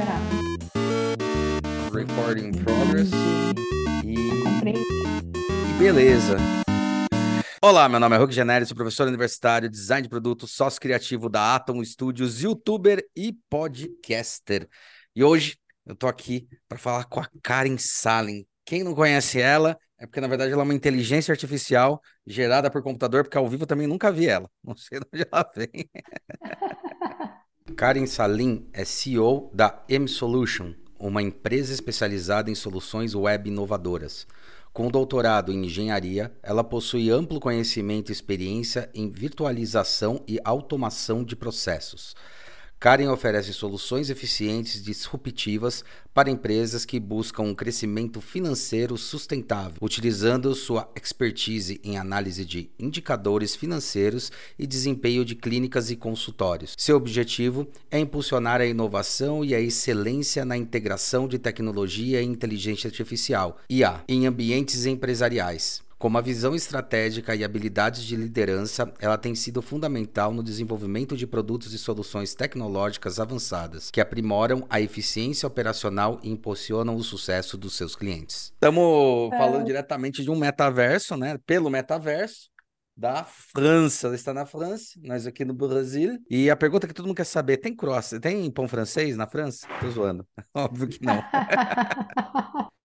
liberado. Recording in progress. E, Comprei. e beleza. Olá, meu nome é Hulk Generi, sou professor universitário, design de produto, sócio criativo da Atom Studios, youtuber e podcaster. E hoje eu tô aqui para falar com a Karen Salin. Quem não conhece ela, é porque na verdade ela é uma inteligência artificial gerada por computador, porque ao vivo eu também nunca vi ela. Não sei de onde ela vem. Karen Salim é CEO da M-Solution, uma empresa especializada em soluções web inovadoras. Com doutorado em engenharia, ela possui amplo conhecimento e experiência em virtualização e automação de processos. Karen oferece soluções eficientes e disruptivas para empresas que buscam um crescimento financeiro sustentável, utilizando sua expertise em análise de indicadores financeiros e desempenho de clínicas e consultórios. Seu objetivo é impulsionar a inovação e a excelência na integração de tecnologia e inteligência artificial, IA, em ambientes empresariais. Com uma visão estratégica e habilidades de liderança, ela tem sido fundamental no desenvolvimento de produtos e soluções tecnológicas avançadas, que aprimoram a eficiência operacional e impulsionam o sucesso dos seus clientes. Estamos falando diretamente de um metaverso, né? Pelo metaverso da França. Ela está na França, nós aqui no Brasil. E a pergunta que todo mundo quer saber: tem cross, tem pão francês na França? Tô zoando. Óbvio que não.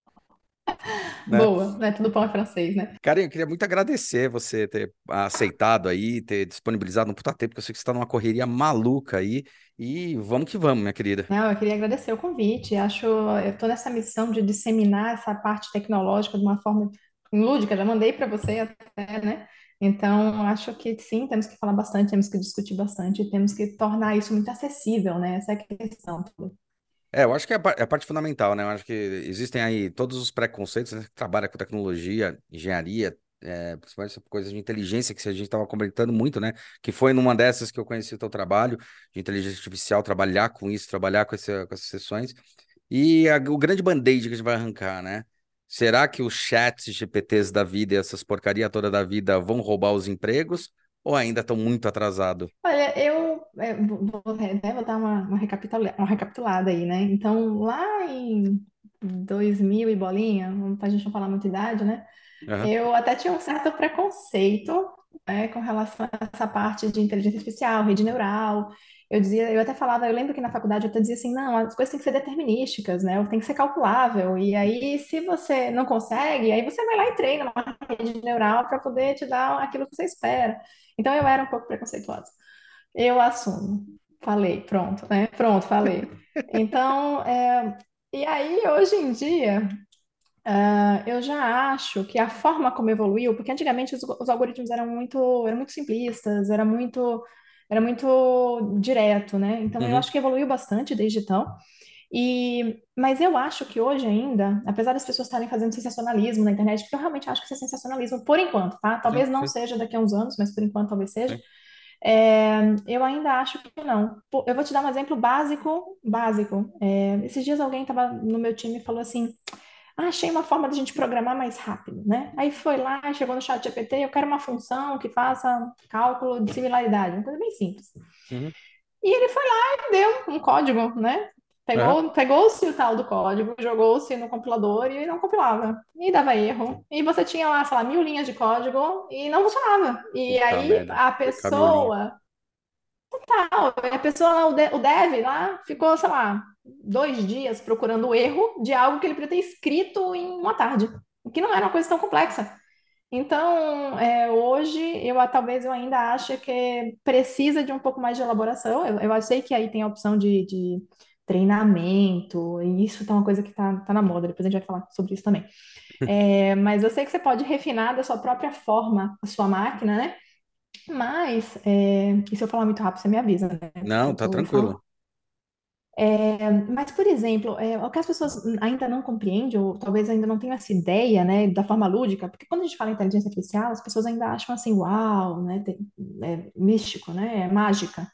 né? Boa, né? Tudo pão é francês, né? Karen, eu queria muito agradecer você ter aceitado aí, ter disponibilizado um puta tempo, porque eu sei que você está numa correria maluca aí. E vamos que vamos, minha querida. Não, eu queria agradecer o convite. Acho, eu estou nessa missão de disseminar essa parte tecnológica de uma forma lúdica. Já mandei para você até, né? Então, acho que sim, temos que falar bastante, temos que discutir bastante, temos que tornar isso muito acessível, né? Essa é a questão. É, eu acho que é é a parte fundamental, né? Eu acho que existem aí todos os preconceitos, né? trabalha com tecnologia, engenharia, é, principalmente essa coisa de inteligência que a gente estava comentando muito, né? Que foi numa dessas que eu conheci o teu trabalho de inteligência artificial, trabalhar com isso, trabalhar com, com essas sessões. E a- o grande band-aid que a gente vai arrancar, né? Será que os chats GPTs da vida e essas porcaria toda da vida vão roubar os empregos ou ainda estão muito atrasados? Olha, eu é, vou, vou- né, vou dar uma, uma recapitula- uma recapitulada aí, né? Então, lá em 2000 e bolinha, para a gente não falar muita idade, né? Aham. Eu até tinha um certo preconceito, né, com relação a essa parte de inteligência artificial, rede neural. Eu dizia, eu até falava, eu lembro que na faculdade eu até dizia assim, não, as coisas têm que ser determinísticas, né? Tem que ser calculável. E aí, se você não consegue, aí você vai lá e treina uma rede neural para poder te dar aquilo que você espera. Então eu era um pouco preconceituosa. Eu assumo. Falei, pronto, né? Pronto, falei. Então, é, e aí, hoje em dia, ah, eu já acho que a forma como evoluiu, porque antigamente os, os algoritmos eram muito, eram muito simplistas, era muito, era muito direto, né? Então, eu Uhum. acho que evoluiu bastante desde então. E, mas eu acho que hoje ainda, apesar das pessoas estarem fazendo sensacionalismo na internet, porque eu realmente acho que isso é sensacionalismo por enquanto, tá? Sim, Talvez não sim, seja daqui a uns anos, mas por enquanto talvez seja. sim. É, eu ainda acho que não. Eu vou te dar um exemplo básico, básico. É, esses dias alguém estava no meu time e falou assim: ah, achei uma forma de a gente programar mais rápido, né? Aí foi lá, chegou no chat GPT, eu quero uma função que faça cálculo de similaridade, uma coisa bem simples. Uhum. E ele foi lá e deu um código, né? Aham. Pegou, pegou-se o tal do código, jogou-se no compilador e não compilava. E dava erro. E você tinha lá, sei lá, mil linhas de código e não funcionava. E Puta aí merda. a pessoa, tal, a pessoa lá, o de- o dev lá, ficou, sei lá, dois dias procurando o erro de algo que ele podia ter escrito em uma tarde, o que não era uma coisa tão complexa. Então, é, hoje, eu talvez eu ainda ache que precisa de um pouco mais de elaboração. Eu, eu sei que aí tem a opção de, de treinamento, e isso tá uma coisa que tá, tá na moda, depois a gente vai falar sobre isso também. É, mas eu sei que você pode refinar da sua própria forma a sua máquina, né? Mas, é, e se eu falar muito rápido, você me avisa, né? Não, tá falar. tranquilo. É, mas, por exemplo, é, o que as pessoas ainda não compreendem, ou talvez ainda não tenham essa ideia, né, da forma lúdica, porque quando a gente fala em inteligência artificial, as pessoas ainda acham assim, uau, né, é místico, né, é mágica.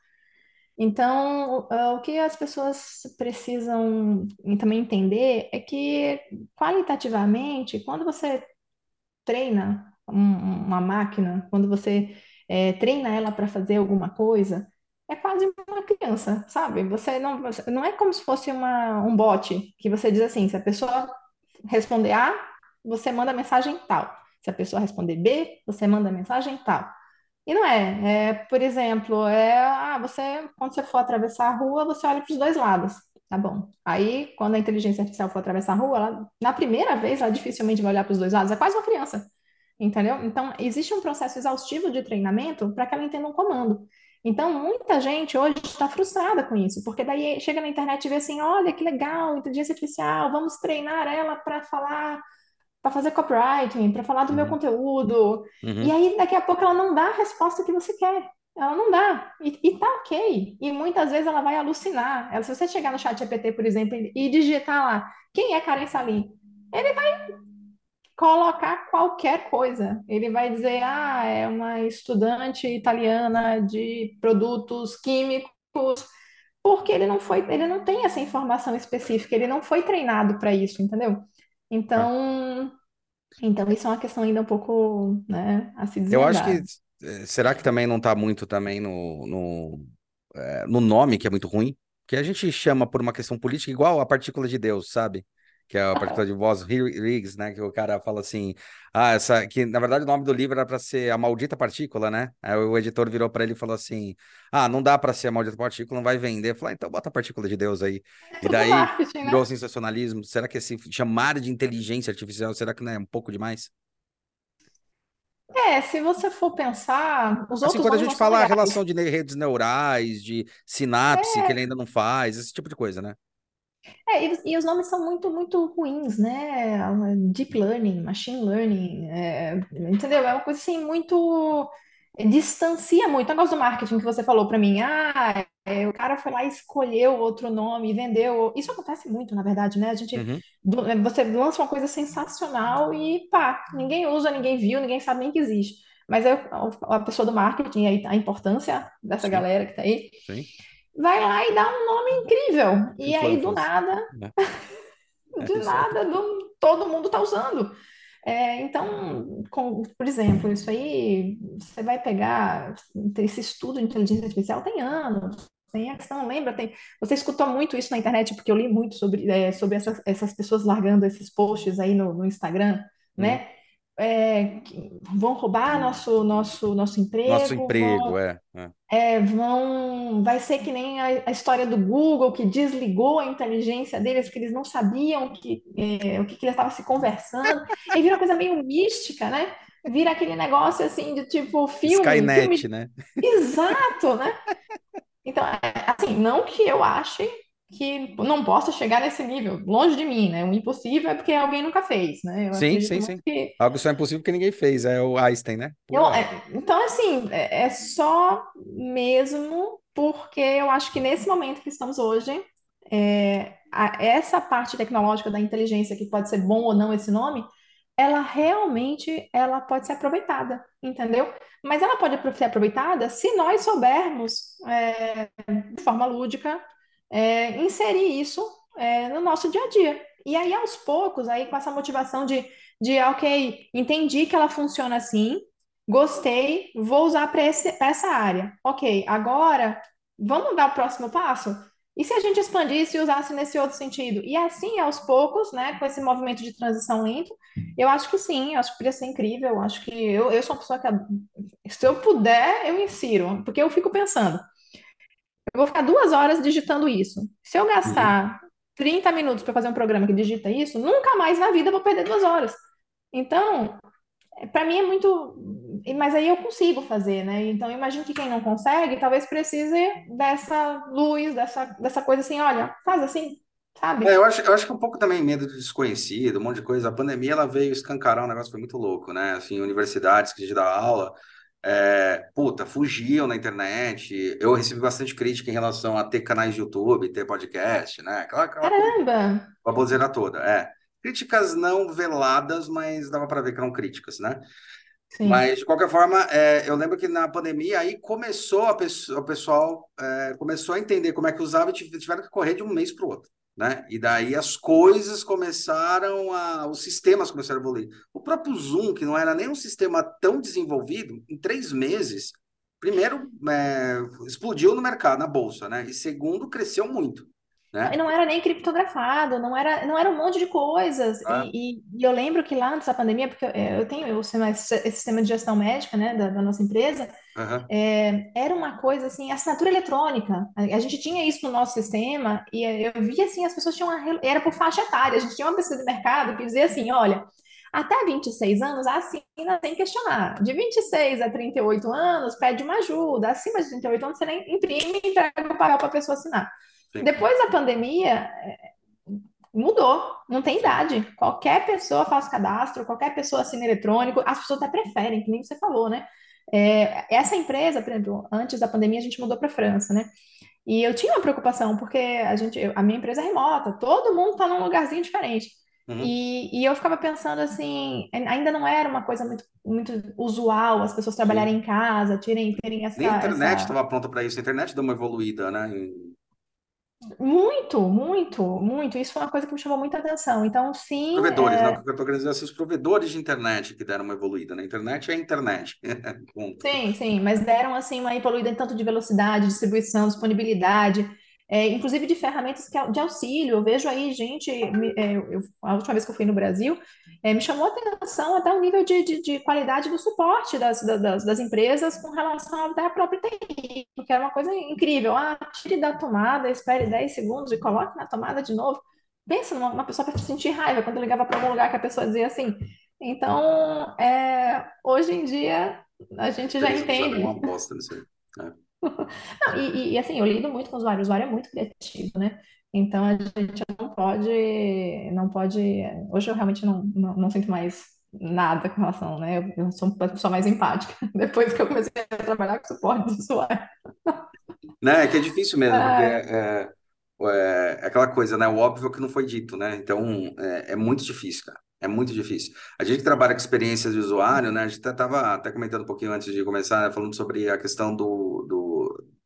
Então, o ah, o que as pessoas precisam também entender é que, qualitativamente, quando você treina um- uma máquina, quando você eh, treina ela para fazer alguma coisa, é quase uma criança, sabe? Você não, não é como se fosse uma, um bot que você diz assim, se a pessoa responder A, você manda mensagem tal. Se a pessoa responder B, você manda mensagem tal. E não é, é, por exemplo, é, ah, você, quando você for atravessar a rua, você olha para os dois lados. Tá bom. Aí, quando a inteligência artificial for atravessar a rua, ela, na primeira vez, ela dificilmente vai olhar para os dois lados. É quase uma criança. Entendeu? Então, existe um processo exaustivo de treinamento para que ela entenda um comando. Então, muita gente hoje está frustrada com isso, porque daí chega na internet e vê assim: olha que legal, inteligência artificial, vamos treinar ela para falar, para fazer copywriting, para falar do meu Uhum, conteúdo. E uhum. aí, daqui a pouco, ela não dá a resposta que você quer. Ela não dá. E, e tá ok. E muitas vezes ela vai alucinar. Ela, se você chegar no chat GPT, por exemplo, e e digitar lá, quem é Karen Salim? Ele colocar qualquer coisa. Ele vai dizer, ah, é uma estudante italiana de produtos químicos, porque ele não foi, ele não tem essa informação específica, ele não foi treinado para isso, entendeu? É. Então, então isso é uma questão ainda um pouco, né, a se Eu acho que eh, será que também não está muito também no, no, eh, no nome, que é muito ruim? Que a gente chama por uma questão política igual a partícula de Deus, sabe? Que é a partícula de Bose-Higgs, né? Que o cara fala assim, ah, essa que na verdade o nome do livro era para ser a maldita partícula, né? Aí o editor virou para ele e falou assim, ah, não dá para ser a maldita partícula, não vai vender. Falou, ah, então bota a partícula de Deus aí. É E daí marketing, virou né? sensacionalismo. Será que esse chamar de inteligência artificial, será que não é um pouco demais? É, se você for pensar, os Assim, outros quando a gente fala a relação de redes neurais, de sinapse, que ele ainda não faz, esse tipo de coisa, né? É, e, e os nomes são muito, muito ruins, né? Deep Learning, Machine Learning, é, entendeu? É uma coisa assim muito. Distancia muito. O negócio do marketing que você falou para mim, ah, é, o cara foi lá e escolheu outro nome, e vendeu. Isso acontece muito, na verdade, né? A gente, Uhum, do- você lança uma coisa sensacional e pá, ninguém usa, ninguém viu, ninguém sabe nem que existe. Mas aí, a pessoa do marketing, a importância dessa sim, galera que tá aí, sim. Vai lá e dá um nome incrível. E aí, do nada? É aí. nada, do- todo mundo está usando. É, então, com- por exemplo, isso aí, você vai pegar esse estudo de inteligência artificial tem anos. Tem a questão, lembra? Tem, você escutou muito isso na internet, porque eu li muito sobre, é, sobre essas, essas pessoas largando esses posts aí no, no Instagram, né? É, vão roubar nosso, nosso, nosso Nosso emprego, emprego, vão é. é. é, vão, vai ser que nem a, a história do Google, que desligou a inteligência deles, que eles não sabiam que, é, o que, que eles estavam se conversando, e vira uma coisa meio mística, né? Vira aquele negócio assim de tipo filme, Skynet, filme né? exato, né? Então, é, assim, não que eu ache que não possa chegar nesse nível, longe de mim, né? O impossível é porque alguém nunca fez, né? Eu Sim, sim, sim. que Algo só é impossível que ninguém fez, é o Einstein, né? Eu, é, então, assim, é, é só mesmo porque eu acho que nesse momento que estamos hoje, é, a- essa parte tecnológica da inteligência, que pode ser bom ou não esse nome, ela realmente ela pode ser aproveitada, entendeu? Mas ela pode ser aproveitada se nós soubermos, é, de forma lúdica, é, inserir isso, é, no nosso dia a dia. E aí, aos poucos, aí com essa motivação de, de ok, entendi que ela funciona assim, gostei, vou usar para essa área. Ok, agora vamos dar o próximo passo? E se a gente expandisse e usasse nesse outro sentido? E assim, aos poucos, né, com esse movimento de transição lento, eu acho que sim, eu acho que poderia ser incrível. Eu acho que eu, eu sou uma pessoa que, se eu puder, eu insiro, porque eu fico pensando, eu vou ficar duas horas digitando isso. Se eu Uhum. gastar 30 minutos para fazer um programa que digita isso, nunca mais na vida eu vou perder duas horas. Então, para mim é muito. Mas aí eu consigo fazer, né? Então, eu imagino que quem não consegue, talvez precise dessa luz, dessa, dessa coisa assim: olha, faz assim, É, sabe? eu acho, eu acho que é um pouco também medo do desconhecido, um monte de coisa. A pandemia, ela veio escancarar um negócio que foi muito louco, né? Assim, universidades que a gente dá aula, é, puta, fugiam na internet. Eu recebi bastante crítica em relação a ter canais de YouTube, ter podcast, né? Aquela, aquela Caramba! baboseira toda, é. Críticas não veladas, mas dava para ver que eram críticas, né? Sim. Mas, de qualquer forma, é, eu lembro que na pandemia aí começou a pessoa, o pessoal é, começou a entender como é que usava e tive- tiveram que correr de um mês para o outro, né? E daí as coisas começaram a... Os sistemas começaram a evoluir. O próprio Zoom, que não era nem um sistema tão desenvolvido, em três meses primeiro, é, explodiu no mercado, na bolsa, né? E segundo, cresceu muito. Né? E não era nem criptografado, não era, não era um monte de coisas. Ah. E, e- e eu lembro que lá antes da pandemia, porque eu, eu tenho sistema- esse sistema de gestão médica, né, da, da nossa empresa, É, era uma coisa assim, assinatura eletrônica. A, a gente tinha isso no nosso sistema e eu via assim, as pessoas tinham uma, era por faixa etária. A gente tinha uma pesquisa de mercado que dizia assim, olha, até 26 anos assina sem questionar. De 26 a 38 anos, pede uma ajuda. Acima de 38 anos, você nem imprime e entrega o papel para a pessoa assinar. Sim. Depois da pandemia, Mudou, não tem idade. Qualquer pessoa faz cadastro, qualquer pessoa assina eletrônico, as pessoas até preferem, que nem você falou, né? É, essa empresa, por exemplo, antes da pandemia a gente mudou para a França, né? E eu tinha uma preocupação, porque a gente, a minha empresa é remota, todo mundo está num lugarzinho diferente. Uhum. E, e eu ficava pensando assim, ainda não era uma coisa muito, muito usual as pessoas trabalharem em casa, terem, terem essa, a internet essa... estava pronta para isso. A internet deu uma evoluída, né? Em- Muito, muito, muito. Isso foi uma coisa que me chamou muita atenção. Então, sim, Provedores, é, né? O que eu estou querendo dizer assim, os provedores de internet que deram uma evoluída, né? Internet é internet. Sim, sim, mas deram assim uma evoluída em tanto de velocidade, distribuição, disponibilidade, é, inclusive de ferramentas que, de auxílio. Eu vejo aí gente, me- é, eu- a última vez que eu fui no Brasil, é, me chamou a atenção até o nível de, de, de qualidade do suporte das, da- das, das empresas com relação até à própria TI, porque era uma coisa incrível. Ah, tire da tomada, espere 10 segundos e coloque na tomada de novo. Pensa numa uma pessoa para sentir raiva quando eu ligava para algum lugar que a pessoa dizia assim. Então, é, hoje em dia, a gente já é uma entende. bosta nisso aí. É. Não, e, e- assim, eu lido muito com o usuário, o usuário é muito criativo, né? Então a gente não pode, não pode. Hoje eu realmente não, não, não sinto mais nada com relação, né? Eu, eu sou uma pessoa mais empática, depois que eu comecei a trabalhar com suporte do usuário. Né? É que é difícil mesmo, porque Ah, é, é, é aquela coisa, né? O óbvio que não foi dito, né? Então, é, é muito difícil, cara. É muito difícil. A gente que trabalha com experiências de usuário, né? A gente estava até comentando um pouquinho antes de começar, né? Falando sobre a questão do, do,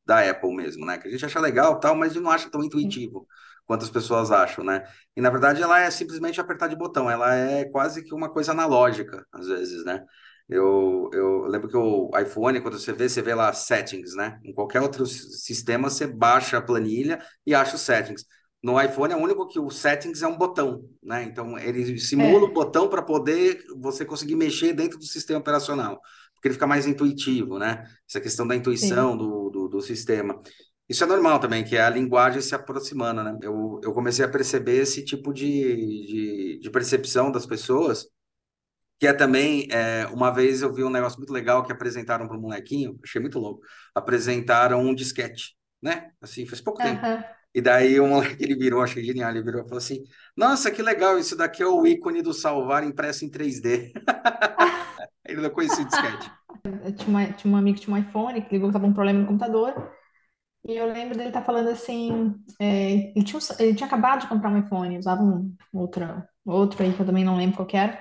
da Apple mesmo, né? Que a gente acha legal tal, mas não acha tão intuitivo quanto as pessoas acham, né? E, na verdade, ela é simplesmente apertar de botão. Ela é quase que uma coisa analógica, às vezes, né? Eu, eu lembro que o iPhone, quando você vê, você vê lá settings, né? Em qualquer outro sistema, você baixa a planilha e acha os settings. No iPhone é o único que o settings é um botão, né? Então ele simula o é, botão para poder você conseguir mexer dentro do sistema operacional, porque ele fica mais intuitivo, né? Essa questão da intuição do, do, do sistema. Isso é normal também, que é a linguagem se aproximando, né? Eu, eu comecei a perceber esse tipo de, de, de percepção das pessoas que é também, é, uma vez eu vi um negócio muito legal que apresentaram para um molequinho, achei muito louco. Apresentaram um disquete, né? Assim, faz pouco tempo. aham. E daí o moleque ele virou, achei genial, ele virou e falou assim: Nossa, que legal, isso daqui é o ícone do salvar impresso em 3D. Ele não conhecia o disquete. Tinha, uma, tinha um amigo que tinha um iPhone, que ligou que estava um problema no computador, e eu lembro dele estar falando assim, é, ele tinha, ele tinha acabado de comprar um iPhone, usava um outro, outro aí que eu também não lembro qual era,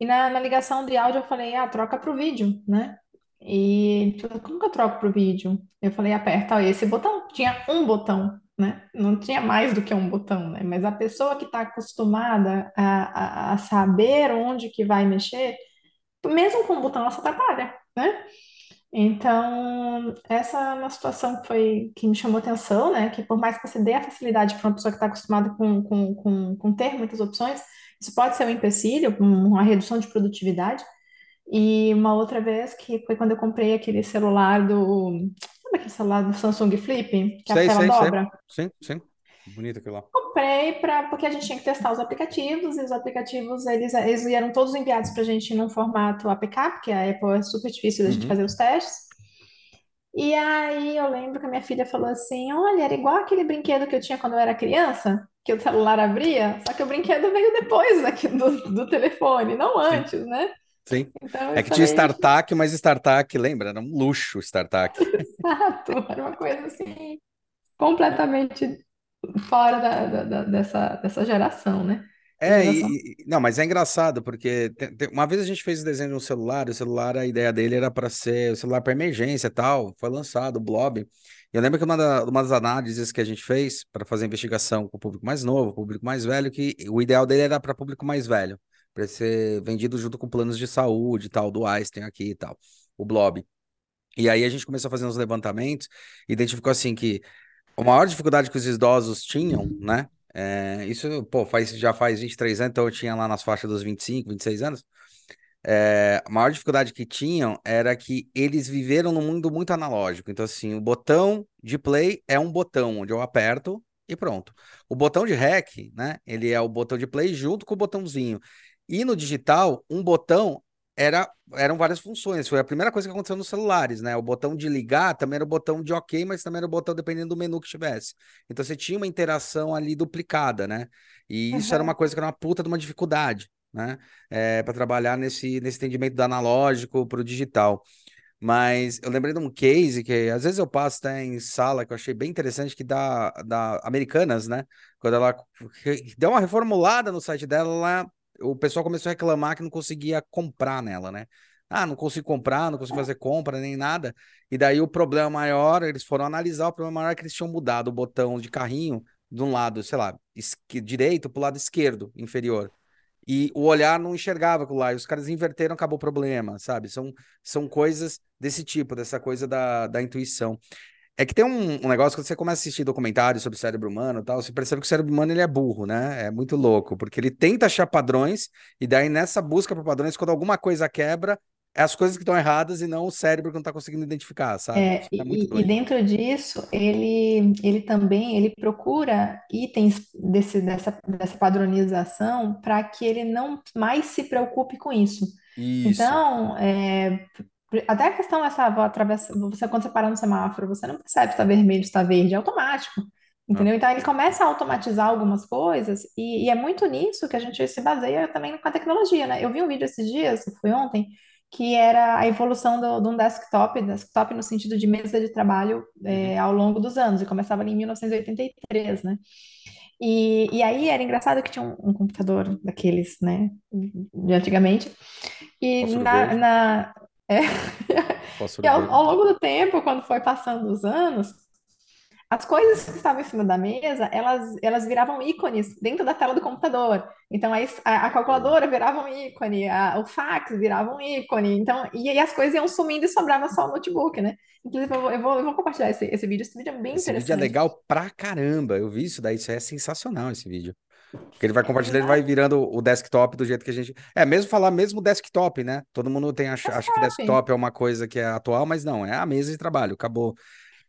E na, na ligação de áudio eu falei, ah, troca pro vídeo, né? E ele falou, como que eu troco pro vídeo? Eu falei, aperta esse botão. Tinha um botão, né? Não tinha mais do que um botão, né? Mas a pessoa que está acostumada a, a, a saber onde que vai mexer, mesmo com o botão, ela se atrapalha, né? Então, essa é uma situação que foi que me chamou atenção, né? Que por mais que você dê a facilidade para uma pessoa que está acostumada com, com, com, com ter muitas opções, isso pode ser um empecilho, um- uma redução de produtividade. E uma outra vez que foi quando eu comprei aquele celular do. Sabe aquele celular do Samsung Flip, que a Sei, tela sei, sei. dobra? Sim, sim. Bonito aquilo lá. Comprei para porque a gente tinha que testar os aplicativos, e os aplicativos eles, eles eram todos enviados para a gente num formato APK, porque a Apple é super difícil da gente Uhum. fazer os testes. E aí eu lembro que a minha filha falou assim: Olha, era igual aquele brinquedo que eu tinha quando eu era criança, que o celular abria, só que o brinquedo veio depois aqui do, do telefone, não Sim, antes, né? sim. Então É que tinha StarTAC, mas StarTAC, lembra? Era um luxo StarTAC. exato, era uma coisa assim, completamente fora da, da- da- dessa, dessa geração, né? É, geração. e, não, mas é engraçado, porque tem- tem- uma vez a gente fez o desenho de um celular, e o celular, a ideia dele era para ser o celular para emergência e tal, foi lançado o Blob. E eu lembro que uma, da- uma das análises que a gente fez para fazer investigação com o público mais novo, público mais velho, que o ideal dele era para público mais velho, para ser vendido junto com planos de saúde e tal, do Einstein aqui e tal, o Blob. E aí a gente começou a fazer uns levantamentos, identificou assim que a maior dificuldade que os idosos tinham, né? É, isso, pô, faz, já faz 23 anos, então eu tinha lá nas faixas dos 25, 26 anos. É, a maior dificuldade que tinham era que eles viveram num mundo muito analógico. Então, assim, o botão de play é um botão onde eu aperto e pronto. O botão de REC, né? Ele é o botão de play junto com o botãozinho. E no digital, um botão era, eram várias funções. Foi a primeira coisa que aconteceu nos celulares, né? O botão de ligar também era o botão de OK, mas também era o botão dependendo do menu que tivesse. Então você tinha uma interação ali duplicada, né? E isso era uma coisa que era uma puta de uma dificuldade né? É, para trabalhar nesse, nesse entendimento do analógico para o digital. Mas eu lembrei de um case que às vezes eu passo até em sala que eu achei bem interessante, que da, da Americanas, né? Quando ela deu uma reformulada no site dela, lá, o pessoal começou a reclamar que não conseguia comprar nela, né? Ah, não consigo comprar, não consigo fazer compra nem nada. E daí o problema maior, eles foram analisar, o problema maior é que eles tinham mudado o botão de carrinho de um lado, sei lá, direito para o lado esquerdo, inferior e o olhar não enxergava aquilo lá, e os caras inverteram, acabou o problema, sabe? São, são coisas desse tipo, dessa coisa da, da intuição. É que tem um, um negócio, quando você começa a assistir documentários sobre o cérebro humano e tal, você percebe que o cérebro humano ele é burro, né? É muito louco, porque ele tenta achar padrões, e daí nessa busca por padrões, quando alguma coisa quebra, é as coisas que estão erradas e não o cérebro que não está conseguindo identificar, sabe? É, é e, e, dentro disso, ele, ele também ele procura itens desse, dessa, dessa padronização para que ele não mais se preocupe com isso. Isso. Então, é, até a questão dessa atravessa, você quando você para no semáforo, você não percebe se está vermelho, se está verde, é automático. Entendeu? Então ele começa a automatizar algumas coisas, e, e é muito nisso que a gente se baseia também com a tecnologia, né? Eu vi um vídeo esses dias, foi ontem, que era a evolução do, de um desktop, desktop no sentido de mesa de trabalho é, ao longo dos anos, e começava ali em 1983, né? E, e aí era engraçado que tinha um, um computador daqueles, né, de antigamente, e na, na é, Posso e ao, ao longo do tempo, quando foi passando os anos, as coisas que estavam em cima da mesa, elas, elas viravam ícones dentro da tela do computador. Então, a, a calculadora virava um ícone, a, o fax virava um ícone. Então, e aí as coisas iam sumindo e sobrava só o notebook, né? Inclusive, eu vou, eu vou, eu vou compartilhar esse, esse vídeo. Esse vídeo é bem esse interessante. vídeo é legal pra caramba. Eu vi isso daí, isso é sensacional esse vídeo. Porque ele vai compartilhar, ele vai virando o desktop do jeito que a gente. É, mesmo falar mesmo desktop, né? Todo mundo tem acha, acha que desktop é uma coisa que é atual, mas não, é a mesa de trabalho, acabou.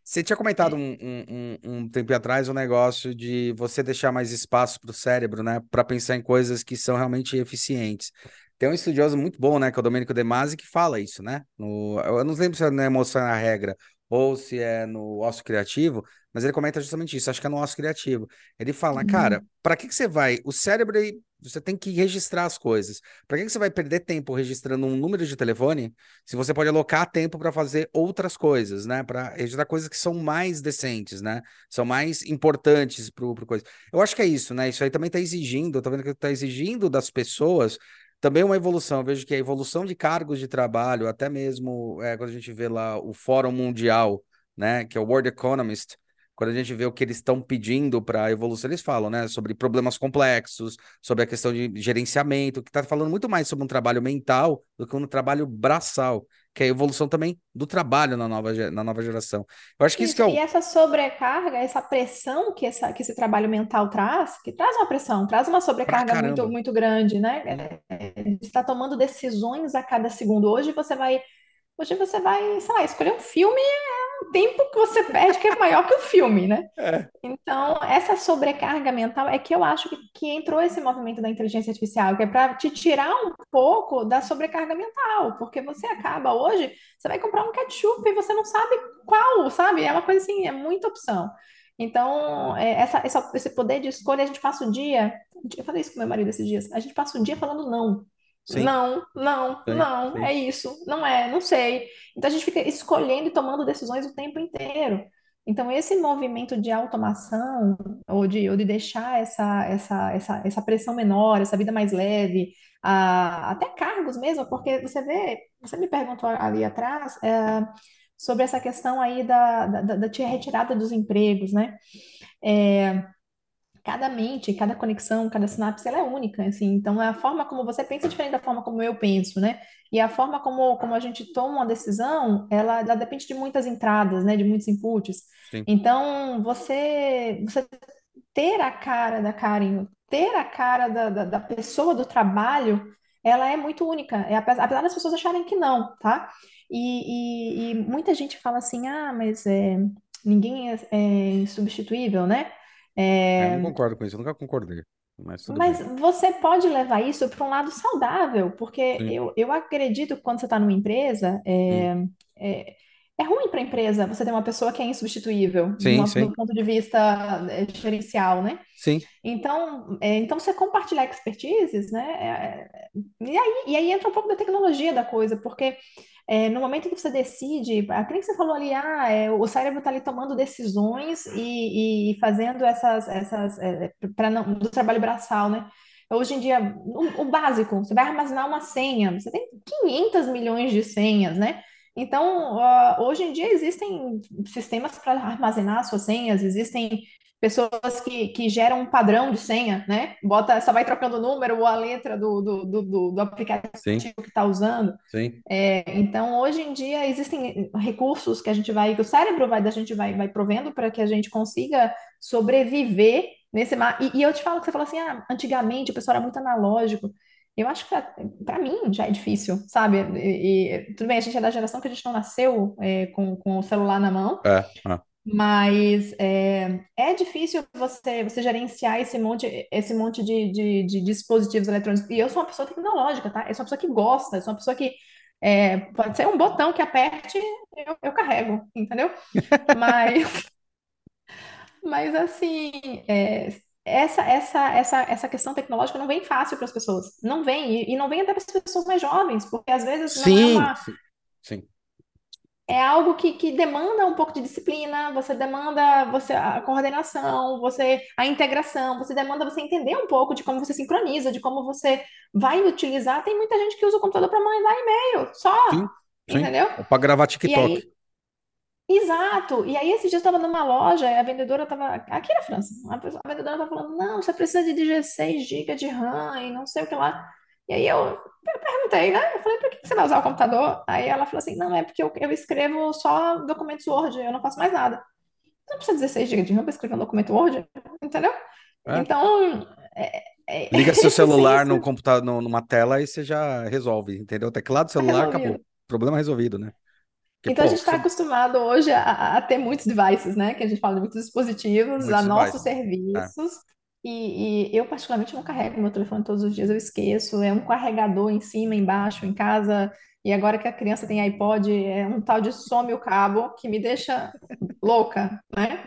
Você tinha comentado um, um, um, tempo atrás um negócio de você deixar mais espaço para o cérebro, né? Para pensar em coisas que são realmente eficientes. Tem um estudioso muito bom, né? Que é o Domenico De Masi, que fala isso, né? No, eu não lembro se é na Emoção é a Regra ou se é no Ócio Criativo, mas ele comenta justamente isso. Acho que é no Ócio Criativo. Ele fala, uhum. cara, para que, que você vai? O cérebro você tem que registrar as coisas. Para que, que você vai perder tempo registrando um número de telefone se você pode alocar tempo para fazer outras coisas, né? Para registrar coisas que são mais decentes, né? São mais importantes para coisa. Eu acho que é isso, né? Isso aí também está exigindo, eu tô vendo que está exigindo das pessoas também uma evolução. Eu vejo que a evolução de cargos de trabalho, até mesmo é, quando a gente vê lá o Fórum Mundial, né? Que é o World Economist quando a gente vê o que eles estão pedindo para a evolução, eles falam, né, sobre problemas complexos, sobre a questão de gerenciamento, que está falando muito mais sobre um trabalho mental do que um trabalho braçal, que é a evolução também do trabalho na nova, na nova geração. Eu acho que isso, isso que é o... E essa sobrecarga, essa pressão que, essa, que esse trabalho mental traz, que traz uma pressão, traz uma sobrecarga muito, muito grande, né? Hum. É, está tomando decisões a cada segundo. Hoje você vai Hoje você vai, sei lá, escolher um filme, um tempo que você perde que é maior que o filme, né? É. Então, essa sobrecarga mental é que eu acho que, que entrou esse movimento da inteligência artificial, que é para te tirar um pouco da sobrecarga mental, porque você acaba hoje, você vai comprar um ketchup e você não sabe qual, sabe? É uma coisa assim, é muita opção. Então, é, essa, essa, esse poder de escolha, a gente passa o dia. Eu falei isso com meu marido esses dias. A gente passa o dia falando não. Sim. Não, não, Sim, não, sim. é isso, não é, não sei. Então a gente fica escolhendo e tomando decisões o tempo inteiro. Então esse movimento de automação ou de, ou de deixar essa, essa, essa, essa pressão menor, essa vida mais leve, a, até cargos mesmo, porque você vê, você me perguntou ali atrás é, sobre essa questão aí da, da, da retirada dos empregos, né? É, cada mente, cada conexão, cada sinapse, ela é única, assim. Então, é a forma como você pensa é diferente da forma como eu penso, né? E a forma como, como a gente toma uma decisão, ela, ela depende de muitas entradas, né? De muitos inputs. Sim. Então, você, você ter a cara da Karen, ter a cara da, da, da pessoa do trabalho, ela é muito única. É, apesar, apesar das pessoas acharem que não, tá? E, e, e muita gente fala assim, ah, mas é, ninguém é, é insubstituível, né? É, eu não concordo com isso, eu nunca concordei, mas mas você pode levar isso para um lado saudável, porque Sim. eu, eu acredito que quando você está numa empresa, Hum. é, é, é ruim para a empresa você ter uma pessoa que é insubstituível, Sim, no, sim, do ponto de vista é, gerencial, né? sim, Então, é, então você compartilhar expertises, né? é, é, e aí, e aí entra um pouco da tecnologia da coisa, porque é, no momento que você decide, a que você falou ali, ah, é, o cérebro está ali tomando decisões e, e fazendo essas, essas para não do trabalho braçal, né? Hoje em dia, o, o básico, você vai armazenar uma senha, você tem 500 milhões de senhas, né? Então, hoje em dia existem sistemas para armazenar suas senhas, existem pessoas que, que geram um padrão de senha, né? Bota, só vai trocando o número ou a letra do, do, do, do aplicativo sim, que está usando. sim, É, então, hoje em dia, existem recursos que a gente vai, que o cérebro vai, da gente vai, vai provendo para que a gente consiga sobreviver nesse mar. E, e eu te falo que você falou assim, ah, antigamente o pessoal era muito analógico. Eu acho que para mim já é difícil, sabe? E, e, tudo bem, a gente é da geração que a gente não nasceu é, com, com o celular na mão, é, é, mas é, é difícil você, você gerenciar esse monte, esse monte de, de, de dispositivos eletrônicos. E eu sou uma pessoa tecnológica, tá? Eu sou uma pessoa que gosta, eu sou uma pessoa que é, pode ser um botão que aperte, eu, eu carrego, entendeu? Mas, mas assim, é, essa, essa, essa, essa questão tecnológica não vem fácil para as pessoas. Não vem, e, e não vem até para as pessoas mais jovens, porque às vezes não é uma sim, sim, é algo que, que demanda um pouco de disciplina, você demanda você a coordenação, você a integração, você demanda você entender um pouco de como você sincroniza, de como você vai utilizar. Tem muita gente que usa o computador para mandar e-mail, só, sim, entendeu? Pra gravar TikTok. Exato. E aí esses dias eu estava numa loja, e a vendedora estava aqui na França. A pessoa- a vendedora estava falando: "Não, você precisa de 16 GB de RAM e não sei o que lá". E aí eu perguntei, né? Eu falei, por que você vai usar o computador? Aí ela falou assim, não, é porque eu, eu escrevo só documentos Word, eu não faço mais nada. Não precisa 16 GB de RAM para escrever um documento Word, entendeu? É. Então, é, é, Liga seu esse celular no computador, numa tela e você já resolve, entendeu? Teclado, celular, acabou. Problema resolvido, né? Porque, Então, a gente está você... acostumado hoje a, a ter muitos devices, né? Que a gente fala de muitos dispositivos, a muitos nossos devices. É, serviços. E, e eu, particularmente, não carrego meu telefone todos os dias, eu esqueço. É um carregador em cima, embaixo, em casa. E agora que a criança tem iPod, é um tal de some o cabo que me deixa louca, né?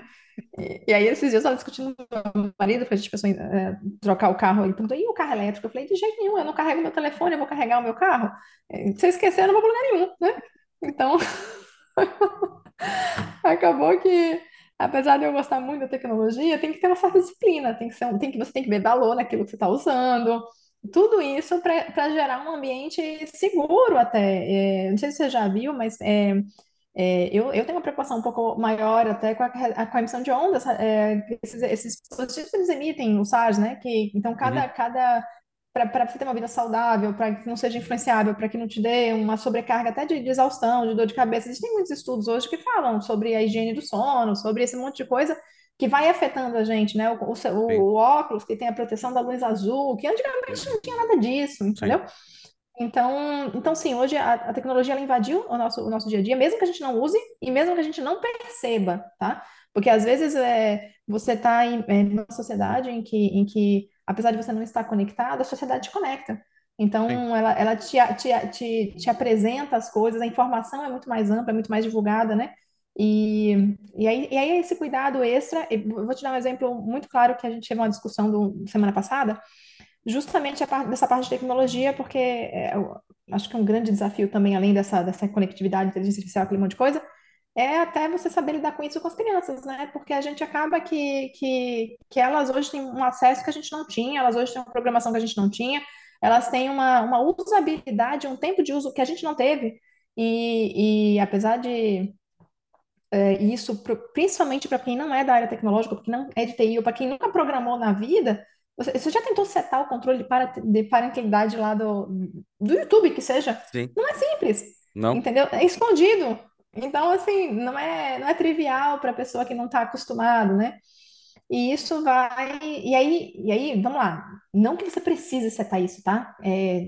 E, e aí, esses dias eu estava discutindo com meu marido, porque a gente pensou em eh, trocar o carro. Ele perguntou, e o carro elétrico? Eu falei, de jeito nenhum, eu não carrego meu telefone, eu vou carregar o meu carro. Eh, Se eu esquecer, eu não vou para lugar nenhum, né? Então, acabou que, apesar de eu gostar muito da tecnologia, tem que ter uma certa disciplina, tem que ser um, tem que, você tem que ver valor naquilo que você está usando. Tudo isso para gerar um ambiente seguro até. Eh, não sei se você já viu, mas é, é, eu, eu tenho uma preocupação um pouco maior até com a, com a emissão de ondas. é, esses, esses dispositivos eles emitem o SARS, né? Que, então, cada, uhum, cada para você ter uma vida saudável, para que não seja influenciável, para que não te dê uma sobrecarga até de, de exaustão, de dor de cabeça. Existem muitos estudos hoje que falam sobre a higiene do sono, sobre esse monte de coisa que vai afetando a gente, né? O, sim, o, o óculos que tem a proteção da luz azul, que antigamente sim, não tinha nada disso, sim, entendeu? Então, então sim, hoje a, a tecnologia ela invadiu o nosso, o nosso dia a dia, mesmo que a gente não use e mesmo que a gente não perceba, tá? Porque às vezes é, você está em é, numa sociedade em que, em que, apesar de você não estar conectado, a sociedade te conecta. sim, Então, ela, ela te, te, te, te apresenta as coisas, a informação é muito mais ampla, é muito mais divulgada, né? E, e aí, e aí esse cuidado extra, eu vou te dar um exemplo muito claro que a gente teve uma discussão do, semana passada, justamente a parte, dessa parte de tecnologia, porque é, eu acho que é um grande desafio também, além dessa, dessa conectividade, inteligência artificial, aquele monte de coisa, é até você saber lidar com isso com as crianças, né? Porque a gente acaba que, que, que elas hoje têm um acesso que a gente não tinha, elas hoje têm uma programação que a gente não tinha, elas têm uma, uma usabilidade, um tempo de uso que a gente não teve, e, e apesar de é, isso principalmente para quem não é da área tecnológica, porque não é de TI, ou para quem nunca programou na vida, você, você já tentou setar o controle de, para, de parentalidade lá do, do YouTube, que seja? Sim. Não é simples, Não? entendeu? É escondido. Então, assim, não é, não é trivial para a pessoa que não está acostumado, né? E isso vai. E aí, e aí, vamos lá. Não que você precise setar isso, tá? É,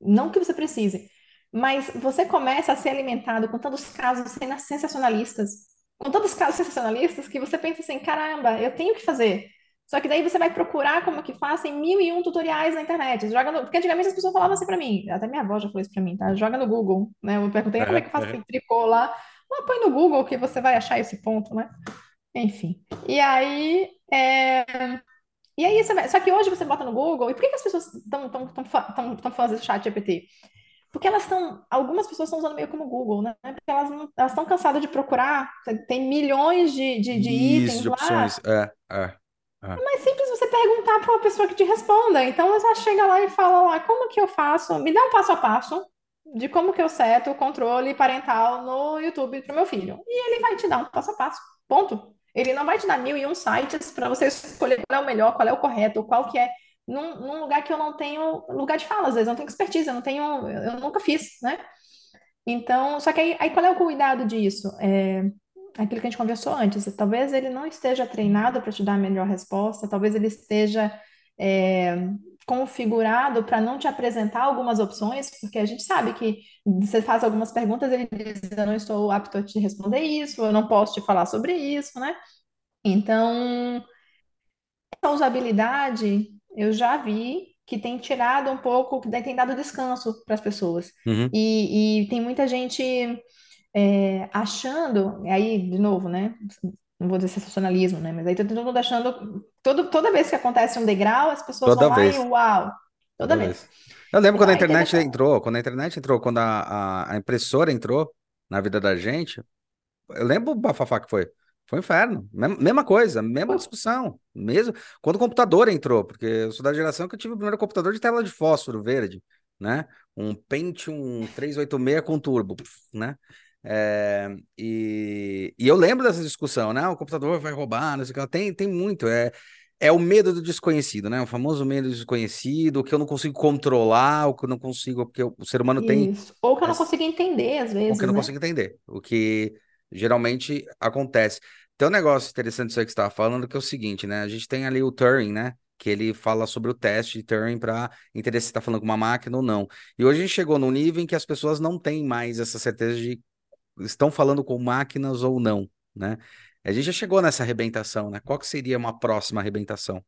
não que você precise. Mas você começa a ser alimentado com tantos casos sensacionalistas, com tantos casos sensacionalistas, que você pensa assim: caramba, eu tenho que fazer. Só que daí você vai procurar como que faz, tem mil e um tutoriais na internet. Joga no... Porque antigamente as pessoas falavam assim pra mim, até minha avó já falou isso pra mim, tá? Joga no Google, né? Eu perguntei "Ah, como é que É, eu faço é. tricô lá. Não, põe no Google que você vai achar esse ponto, né? Enfim. E aí, é, e aí você vai... Só que hoje você bota no Google, e por que que as pessoas estão tão, tão, tão, tão fãs do chat GPT? Porque elas estão, algumas pessoas estão usando meio como Google, né? Porque elas estão cansadas de procurar, tem milhões de, de, de Isso, itens de lá. opções. É, é, é. É simples você perguntar para uma pessoa que te responda. Então ela chega lá e fala, lá, como que eu faço? Me dá um passo a passo de como que eu seto o controle parental no YouTube para meu filho. E ele vai te dar um passo a passo. Ponto. Ele não vai te dar mil e um sites para você escolher qual é o melhor, qual é o correto, qual que é. Num, num lugar que eu não tenho lugar de fala, às vezes, eu não tenho expertise, eu não tenho, eu nunca fiz, né? Então, só que aí, aí qual é o cuidado disso? É aquilo que a gente conversou antes. Talvez ele não esteja treinado para te dar a melhor resposta, talvez ele esteja é, configurado para não te apresentar algumas opções, porque a gente sabe que você faz algumas perguntas, ele diz, eu não estou apto a te responder isso, eu não posso te falar sobre isso, né? Então, essa usabilidade eu já vi que tem tirado um pouco, que tem dado descanso para as pessoas. Uhum. E, e tem muita gente é, achando, aí, de novo, né? Não vou dizer sensacionalismo, né? Mas aí tá todo mundo achando, todo, toda vez que acontece um degrau, as pessoas vão Toda lá e vez. uau, toda Toda vez. vez. Eu lembro quando a internet entrou, quando a internet entrou, quando a, a, a impressora entrou na vida da gente, eu lembro o bafafá que foi. Foi um inferno. Mesma coisa, mesma discussão. Mesmo quando o computador entrou, porque eu sou da geração que eu tive o primeiro computador de tela de fósforo verde, né? Um Pentium 386 com turbo, né? É, e, e eu lembro dessa discussão, né? O computador vai roubar, não sei o que. Tem, tem muito. É, é o medo do desconhecido, né? O famoso medo do desconhecido, o que eu não consigo controlar, o que eu não consigo, porque o ser humano tem Isso. Ou que eu não consigo entender, às o que eu vezes, não né? consigo entender, o que geralmente acontece. Tem um negócio interessante isso aí que você estava falando, que é o seguinte, né? A gente tem ali o Turing, né? Que ele fala sobre o teste de Turing para entender se está falando com uma máquina ou não. E hoje a gente chegou num nível em que as pessoas não têm mais essa certeza de estão falando com máquinas ou não, né? A gente já chegou nessa arrebentação, né? Qual que seria uma próxima arrebentação?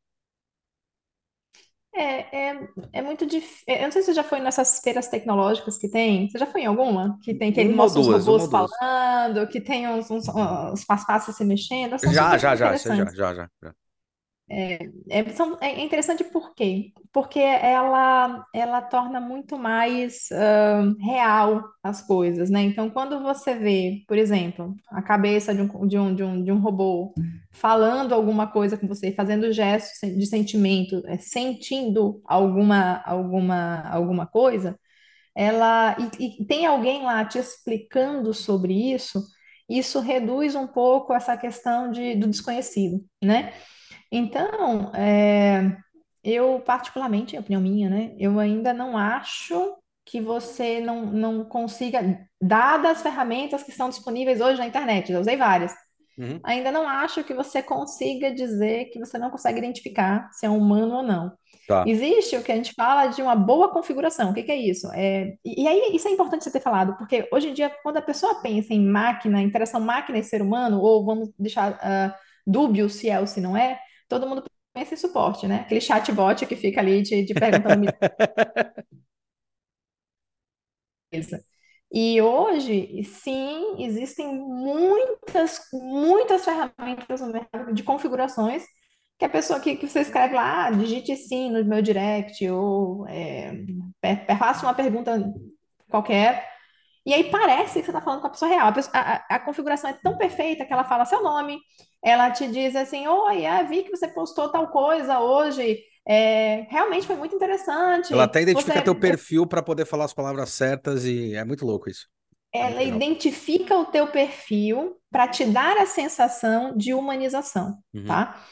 É, é, é muito difícil. Eu não sei se você já foi nessas feiras tecnológicas que tem. Você já foi em alguma? Que tem que ele Uma ou mostra os duas, robôs falando, que tem uns, uns, uns passos se mexendo. São Já, super já, já, já, já, já, já. É, são- é interessante por quê? Porque ela, ela torna muito mais ahn, real as coisas, né? Então, quando você vê, por exemplo, a cabeça de um, de um, de um, de um robô falando alguma coisa com você, fazendo gestos de sentimento, é, sentindo alguma, alguma, alguma coisa, ela e, e tem alguém lá te explicando sobre isso, isso reduz um pouco essa questão de, do desconhecido, né? Então, é, eu particularmente, é opinião minha, né? Eu ainda não acho que você não, não consiga, dadas as ferramentas que estão disponíveis hoje na internet, eu usei várias, Uhum, ainda não acho que você consiga dizer que você não consegue identificar se é um humano ou não. tá. Existe o que a gente fala de uma boa configuração. O que que é isso? É, e e aí, isso é importante você ter falado, porque hoje em dia, quando a pessoa pensa em máquina, interação máquina e ser humano, ou vamos deixar ah, dúbio se é ou se não é, todo mundo pensa em suporte, né? Aquele chatbot que fica ali te, te perguntando. E hoje, sim, existem muitas, muitas ferramentas no mercado de configurações que a pessoa que, que você escreve lá, ah, digite sim no meu direct, ou é, faça uma pergunta qualquer, e aí parece que você está falando com a pessoa real. A, pessoa- a- a- configuração é tão perfeita que ela fala seu nome, ela te diz assim: Oi, ah, vi que você postou tal coisa hoje, é, realmente foi muito Ela interessante. até identifica Você teu perfil para poder falar as palavras certas e é muito louco isso. É ela legal. identifica o teu perfil para te dar a sensação de humanização, Uhum. tá?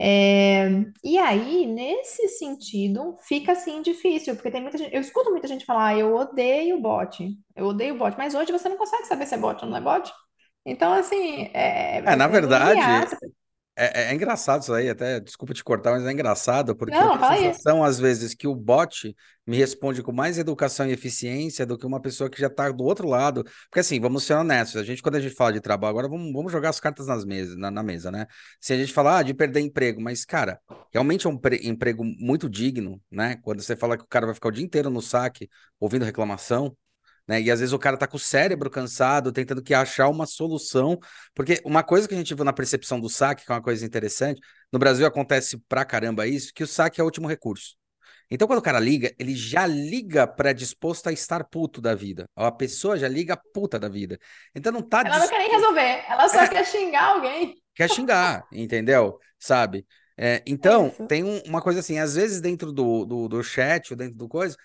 É, e aí, nesse sentido, fica assim difícil, porque tem muita gente, eu escuto muita gente falar, "Ah, eu odeio bot, eu odeio bot, mas hoje você não consegue saber se é bot ou não é bot. Então, assim, é, É, na verdade, você- É, é- é engraçado isso aí, até desculpa te cortar, mas é engraçado, porque eu Não, tenho a sensação, às vezes, que o bot me responde com mais educação e eficiência do que uma pessoa que já está do outro lado. Porque, assim, vamos ser honestos, a gente, quando a gente fala de trabalho, agora vamos, vamos jogar as cartas nas mesas, na, na mesa, né? Se a gente falar ah, de perder emprego, mas, cara, realmente é um pre- emprego muito digno, né? Quando você fala que o cara vai ficar o dia inteiro no saque ouvindo reclamação né? E às vezes o cara tá com o cérebro cansado, tentando que achar uma solução, porque uma coisa que a gente viu na percepção do saque, que é uma coisa interessante, no Brasil acontece pra caramba isso, que o saque é o último recurso. Então, quando o cara liga, ele já liga predisposto a estar puto da vida. A pessoa já liga puta da vida. Então não tá Ela não quer nem resolver, ela só quer xingar alguém. quer xingar, entendeu? Sabe? É, É então, isso. tem um- uma coisa assim, às vezes dentro do, do, do chat ou dentro do coisa,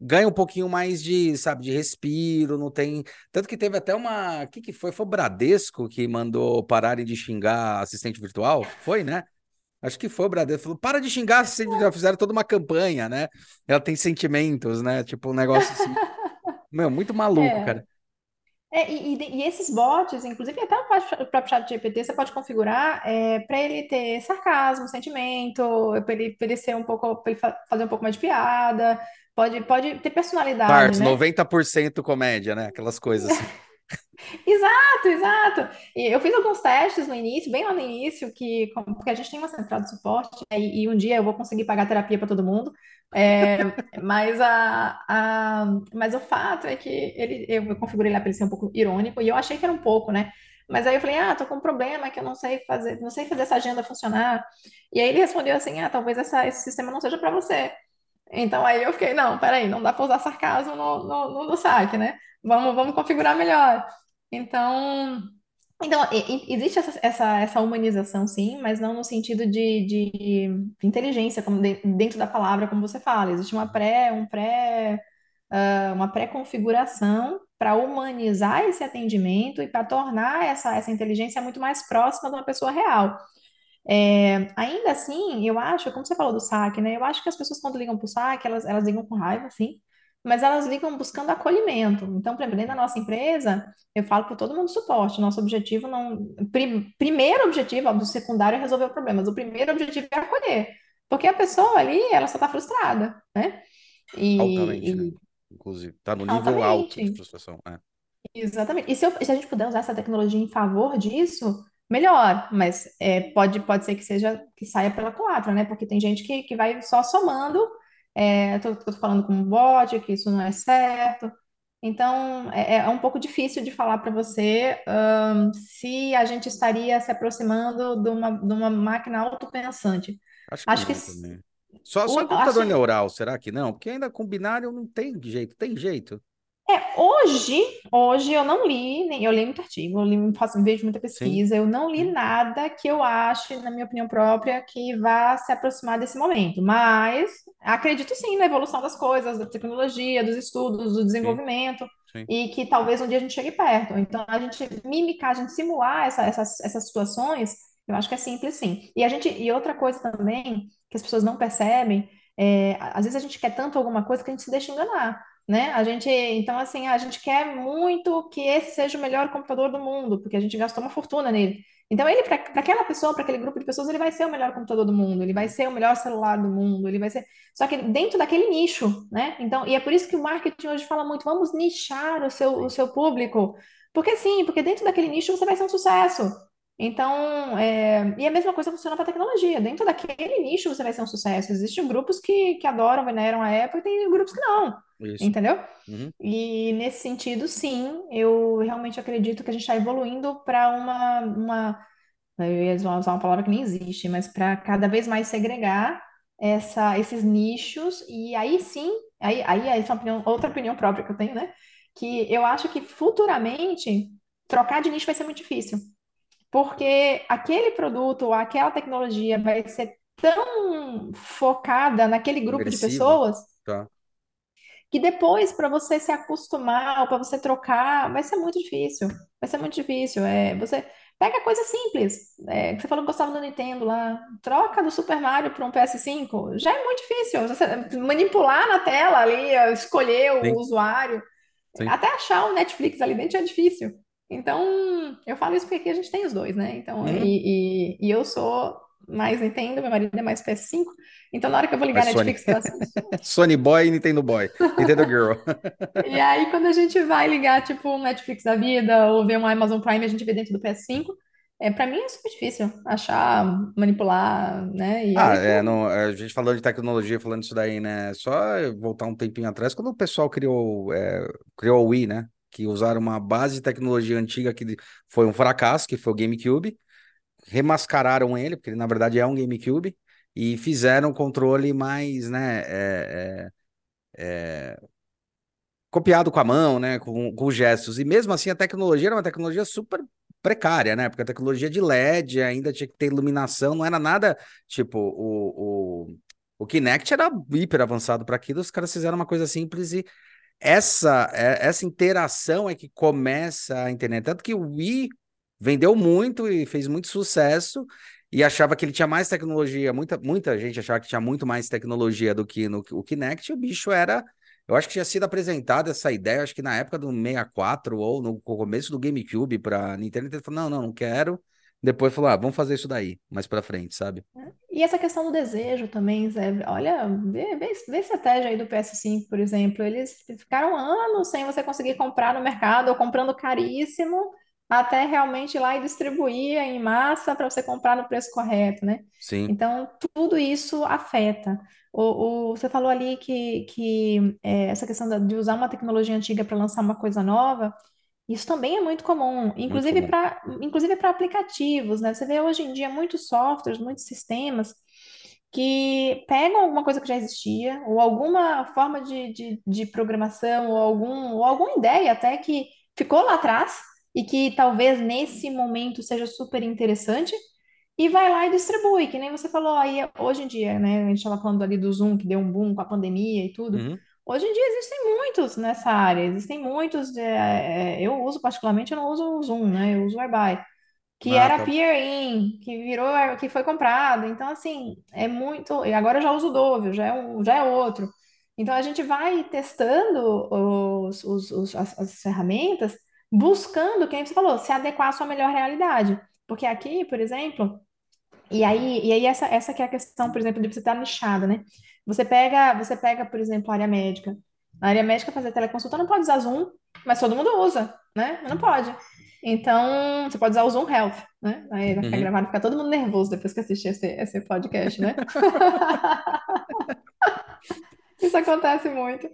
ganha um pouquinho mais de, sabe, de respiro, não tem. Tanto que teve até uma. O que, que foi? Foi o Bradesco que mandou pararem de xingar assistente virtual? Foi, né? Acho que foi o Bradesco. Falou, para de xingar assistente virtual. Fizeram toda uma campanha, né? Ela tem sentimentos, né? Tipo, um negócio assim. Meu, muito maluco, cara. É. É, e, e- esses bots, inclusive até o próprio chat GPT, você pode configurar para ele ter sarcasmo, sentimento, para ele, pra ele ser um pouco, para ele fa- fazer um pouco mais de piada, pode, pode ter personalidade, Parts, né? 90% comédia, né? Aquelas coisas assim. Exato, exato. E eu fiz alguns testes no início, bem lá no início, que porque a gente tem uma central de suporte, né, e, e um dia eu vou conseguir pagar terapia para todo mundo. É, mas, a, a, mas o fato é que ele, eu configurei lá para ele ser um pouco irônico, e eu achei que era um pouco, né? Mas aí eu falei, ah, tô com um problema que eu não sei fazer, não sei fazer essa agenda funcionar. E aí ele respondeu assim, ah, talvez essa, esse sistema não seja para você. Então aí eu fiquei, não, peraí, não dá para usar sarcasmo no, no, no, saque, né? Vamos, vamos configurar melhor. Então, então existe essa, essa, essa humanização, sim, mas não no sentido de, de inteligência, como de- dentro da palavra, como você fala. Existe uma pré, um pré, ah, uma pré-configuração para humanizar esse atendimento e para tornar essa, essa inteligência muito mais próxima de uma pessoa real. É, ainda assim, eu acho, como você falou do saque, né? Eu acho que as pessoas quando ligam para o saque, elas, elas ligam com raiva, sim, mas elas ligam buscando acolhimento. Então, por exemplo, dentro da nossa empresa, eu falo para todo mundo do suporte, nosso objetivo não... Pri, primeiro objetivo, óbvio, o secundário é resolver o problema, mas o primeiro objetivo é acolher. Porque a pessoa ali, ela só está frustrada, né? Altamente, né? E, e Inclusive, tá no nível alto de frustração. É. Exatamente. E se, eu- se a gente puder usar essa tecnologia em favor disso, melhor. Mas é, pode, pode ser que seja que saia pela culatra, né? Porque tem gente que, que vai só somando. É, tô, tô falando com um bot, que isso não é certo. Então, é, é um pouco difícil de falar para você, ahn, se a gente estaria se aproximando de uma, de uma máquina autopensante. Acho que Acho que não também. Só, só o- computador acho, neural, será que não? Porque ainda com binário não tem jeito. Tem jeito? É, hoje, hoje eu não li, nem eu li muito artigo, eu li, faço, vejo muita Sim. pesquisa, eu não li Uhum. nada que eu ache, na minha opinião própria, que vá se aproximar desse momento. Mas acredito sim na evolução das coisas, da tecnologia, dos estudos, do desenvolvimento, sim. e que talvez um dia a gente chegue perto. Então, a gente mimicar, a gente simular essa- essas, essas situações, eu acho que é simples sim. E a gente, e outra coisa também que as pessoas não percebem, é, às vezes a gente quer tanto alguma coisa que a gente se deixa enganar né? A gente, então assim, a gente quer muito que esse seja o melhor computador do mundo, porque a gente gastou uma fortuna nele. Então ele, para aquela pessoa, para aquele grupo de pessoas, ele vai ser o melhor computador do mundo, ele vai ser o melhor celular do mundo, ele vai ser, só que dentro daquele nicho, né? Então, e é por isso que o marketing hoje fala muito, vamos nichar o seu, o seu público. Porque sim, porque dentro daquele nicho você vai ser um sucesso. Então, é, e a mesma coisa funciona para a tecnologia. Dentro daquele nicho você vai ser um sucesso. Existem grupos que, que adoram, veneram a Apple e tem grupos que não. isso. Entendeu? Uhum. E nesse sentido, sim, eu realmente acredito que a gente está evoluindo para uma, uma, eu ia usar uma palavra que nem existe, mas para cada vez mais segregar essa, esses nichos, e aí sim, aí, aí essa é uma opinião, outra opinião própria que eu tenho, né? Que eu acho que futuramente trocar de nicho vai ser muito difícil, porque aquele produto ou aquela tecnologia vai ser tão focada naquele grupo de Agressiva, pessoas tá? que depois, para você se acostumar, para você trocar, vai ser muito difícil. Vai ser muito difícil. É, você pega coisa simples. É, você falou que gostava do Nintendo lá. Troca do Super Mario para um PS5. Já é muito difícil. Você manipular na tela ali, escolher o Sim, usuário. sim. Até achar o Netflix ali dentro é difícil. Então, eu falo isso porque aqui a gente tem os dois, né? Então, Uhum. e, e, e eu sou mais Nintendo, meu marido é mais PS5. Então, na hora que eu vou ligar a Sony. Netflix, eu assisto. Sony Boy e Nintendo Boy. Nintendo Girl. E aí, quando a gente vai ligar, tipo, um Netflix da vida ou ver um Amazon Prime, a gente vê dentro do PS5. É, para mim é super difícil achar, manipular, né? E Ah, é, não, a gente falando de tecnologia, falando isso daí, né? Só voltar um tempinho atrás, quando o pessoal criou, é, criou o Wii, né? Que usaram uma base de tecnologia antiga que foi um fracasso, que foi o GameCube, remascararam ele, porque ele na verdade é um GameCube, e fizeram um controle mais, né? é, é, copiado com a mão, né, com, com gestos. E mesmo assim, a tecnologia era uma tecnologia super precária, né? Porque a tecnologia de LED ainda tinha que ter iluminação, não era nada tipo o, o, o Kinect era hiper avançado para aquilo, os caras fizeram uma coisa simples e essa é- essa interação é que começa a internet. Tanto que o Wii vendeu muito e fez muito sucesso. E achava que ele tinha mais tecnologia, muita, muita gente achava que tinha muito mais tecnologia do que no o Kinect, o bicho era eu acho que tinha sido apresentada essa ideia, acho que na época do 64 ou no começo do GameCube para Nintendo, ele falou: não, não, não quero. Depois falou: ah, vamos fazer isso daí, mais pra frente, sabe? E essa questão do desejo também, Zé. Olha, vê, vê, vê a estratégia aí do PS5, por exemplo. Eles ficaram anos sem você conseguir comprar no mercado, ou comprando caríssimo, até realmente ir lá e distribuir em massa para você comprar no preço correto, né? Sim, Então, tudo isso afeta. O, o- você falou ali que, que é, essa questão de usar uma tecnologia antiga para lançar uma coisa nova, isso também é muito comum, inclusive para inclusive para aplicativos, né? Você vê hoje em dia muitos softwares, muitos sistemas que pegam alguma coisa que já existia, ou alguma forma de, de, de programação, ou, algum, ou alguma ideia até que ficou lá atrás e que talvez nesse momento seja super interessante, e vai lá e distribui, que nem você falou aí hoje em dia, né? A gente estava falando ali do Zoom, que deu um boom com a pandemia e tudo. Uhum. Hoje em dia existem muitos nessa área, existem muitos. é, eu uso particularmente, eu não uso o Zoom, né? Eu uso o Whereby que Ah, era tá. peer-in, que virou, que foi comprado. Então, assim, é muito. E agora eu já uso o Dove, já é, um, já é outro. Então, a gente vai testando os, os, os- as, as ferramentas, buscando, quem você falou, se adequar à sua melhor realidade. Porque aqui, por exemplo, e aí, e aí essa, essa que é a questão, por exemplo, de você estar nichado, né? Você pega, você pega, por exemplo, a área médica. Na área médica, fazer teleconsulta não pode usar Zoom, mas todo mundo usa, né? Não pode. Então, você pode usar o Zoom Health, né? Aí vai ficar Uhum. gravado, fica todo mundo nervoso depois que assistir esse, esse podcast, né? Isso acontece muito.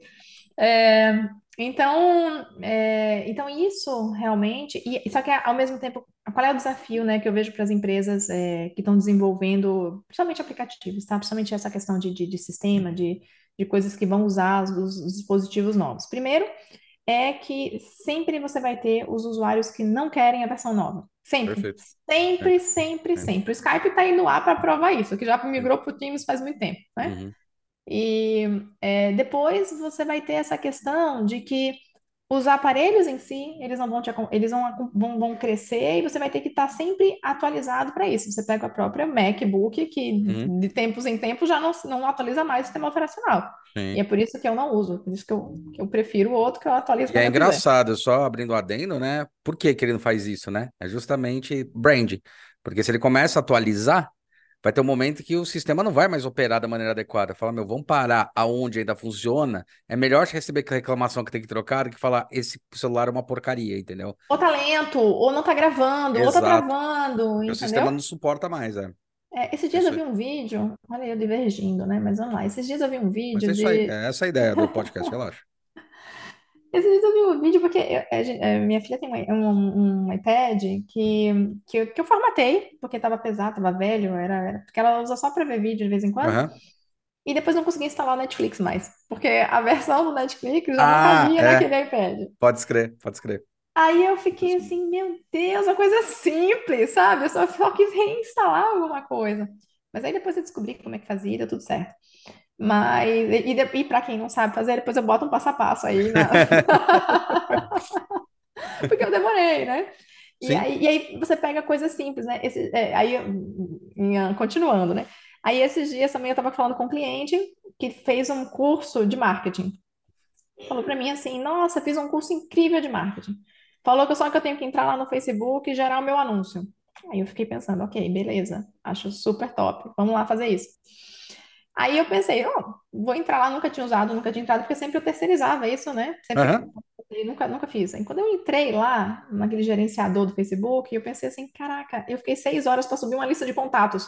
É, então, é, então isso realmente, e só que ao mesmo tempo, qual é o desafio, né, que eu vejo para as empresas é, que estão desenvolvendo, principalmente aplicativos, tá? Principalmente essa questão de, de, de sistema, de, de coisas que vão usar os, os dispositivos novos. Primeiro, é que sempre você vai ter os usuários que não querem a versão nova. Sempre. Perfeito. Sempre, Sempre, sempre, sempre. O Skype está indo lá para provar isso, que já migrou para o Teams faz muito tempo, né? Uhum. E é, depois você vai ter essa questão de que os aparelhos em si, eles não vão te, eles vão, vão, vão crescer e você vai ter que estar sempre atualizado para isso. Você pega a própria MacBook, que Uhum. de tempos em tempos já não, não atualiza mais o sistema operacional. E é por isso que eu não uso, por isso que eu, que eu prefiro o outro que eu atualizo E é eu quiser. engraçado, só abrindo o adendo, né? Por que que ele não faz isso, né? É justamente brand. Porque se ele começa a atualizar, vai ter um momento que o sistema não vai mais operar da maneira adequada. Fala, meu, vamos parar aonde ainda funciona. É melhor receber reclamação que tem que trocar do que falar, esse celular é uma porcaria, entendeu? Ou tá lento, ou não tá gravando, ou tá Exato. travando, Porque o sistema não susuporta mais, é. É, esses dias eu Isso aí. vi um vídeo, olha eu divergindo, né? Mas vamos lá. Esses dias eu vi um Mas é vídeo isso aí. de É essa a ideia do podcast, relaxa. Esses dias eu vi um vídeo porque eu- a gen- eh, minha filha tem um, um- um iPad que, que, eu, que eu formatei, porque estava pesado, estava velho, era, era- porque ela usa só para ver vídeo de vez em quando, Aham. e depois não consegui instalar o Netflix mais, porque a versão do Netflix já não Ah, cabia é. naquele iPad. Pode escrever, pode escrever. Aí eu fiquei assim, meu Deus, uma coisa simples, sabe? Eu só, só quis reinstalar alguma coisa. Mas aí depois eu descobri como é que fazia e deu tudo certo. Mas, e, e, para quem não sabe fazer, depois eu boto um passo a passo aí, na... porque eu demorei, né? E aí, e aí você pega coisas simples, né? Esse, é, aí, continuando, né? Aí esses dias também eu estava falando com um cliente que fez um curso de marketing. Falou para mim assim, nossa, fiz um curso incrível de marketing. Falou que só que eu tenho que entrar lá no Facebook e gerar o meu anúncio. Aí eu fiquei pensando, ok, beleza, acho super top, vamos lá fazer isso. Aí eu pensei, ó, vou entrar lá, nunca tinha usado, nunca tinha entrado, porque sempre eu terceirizava isso, né? Sempre, Aham. eu nunca, nunca fiz. Aí quando eu entrei lá, naquele gerenciador do Facebook, eu pensei assim, caraca, eu fiquei seis horas para subir uma lista de contatos.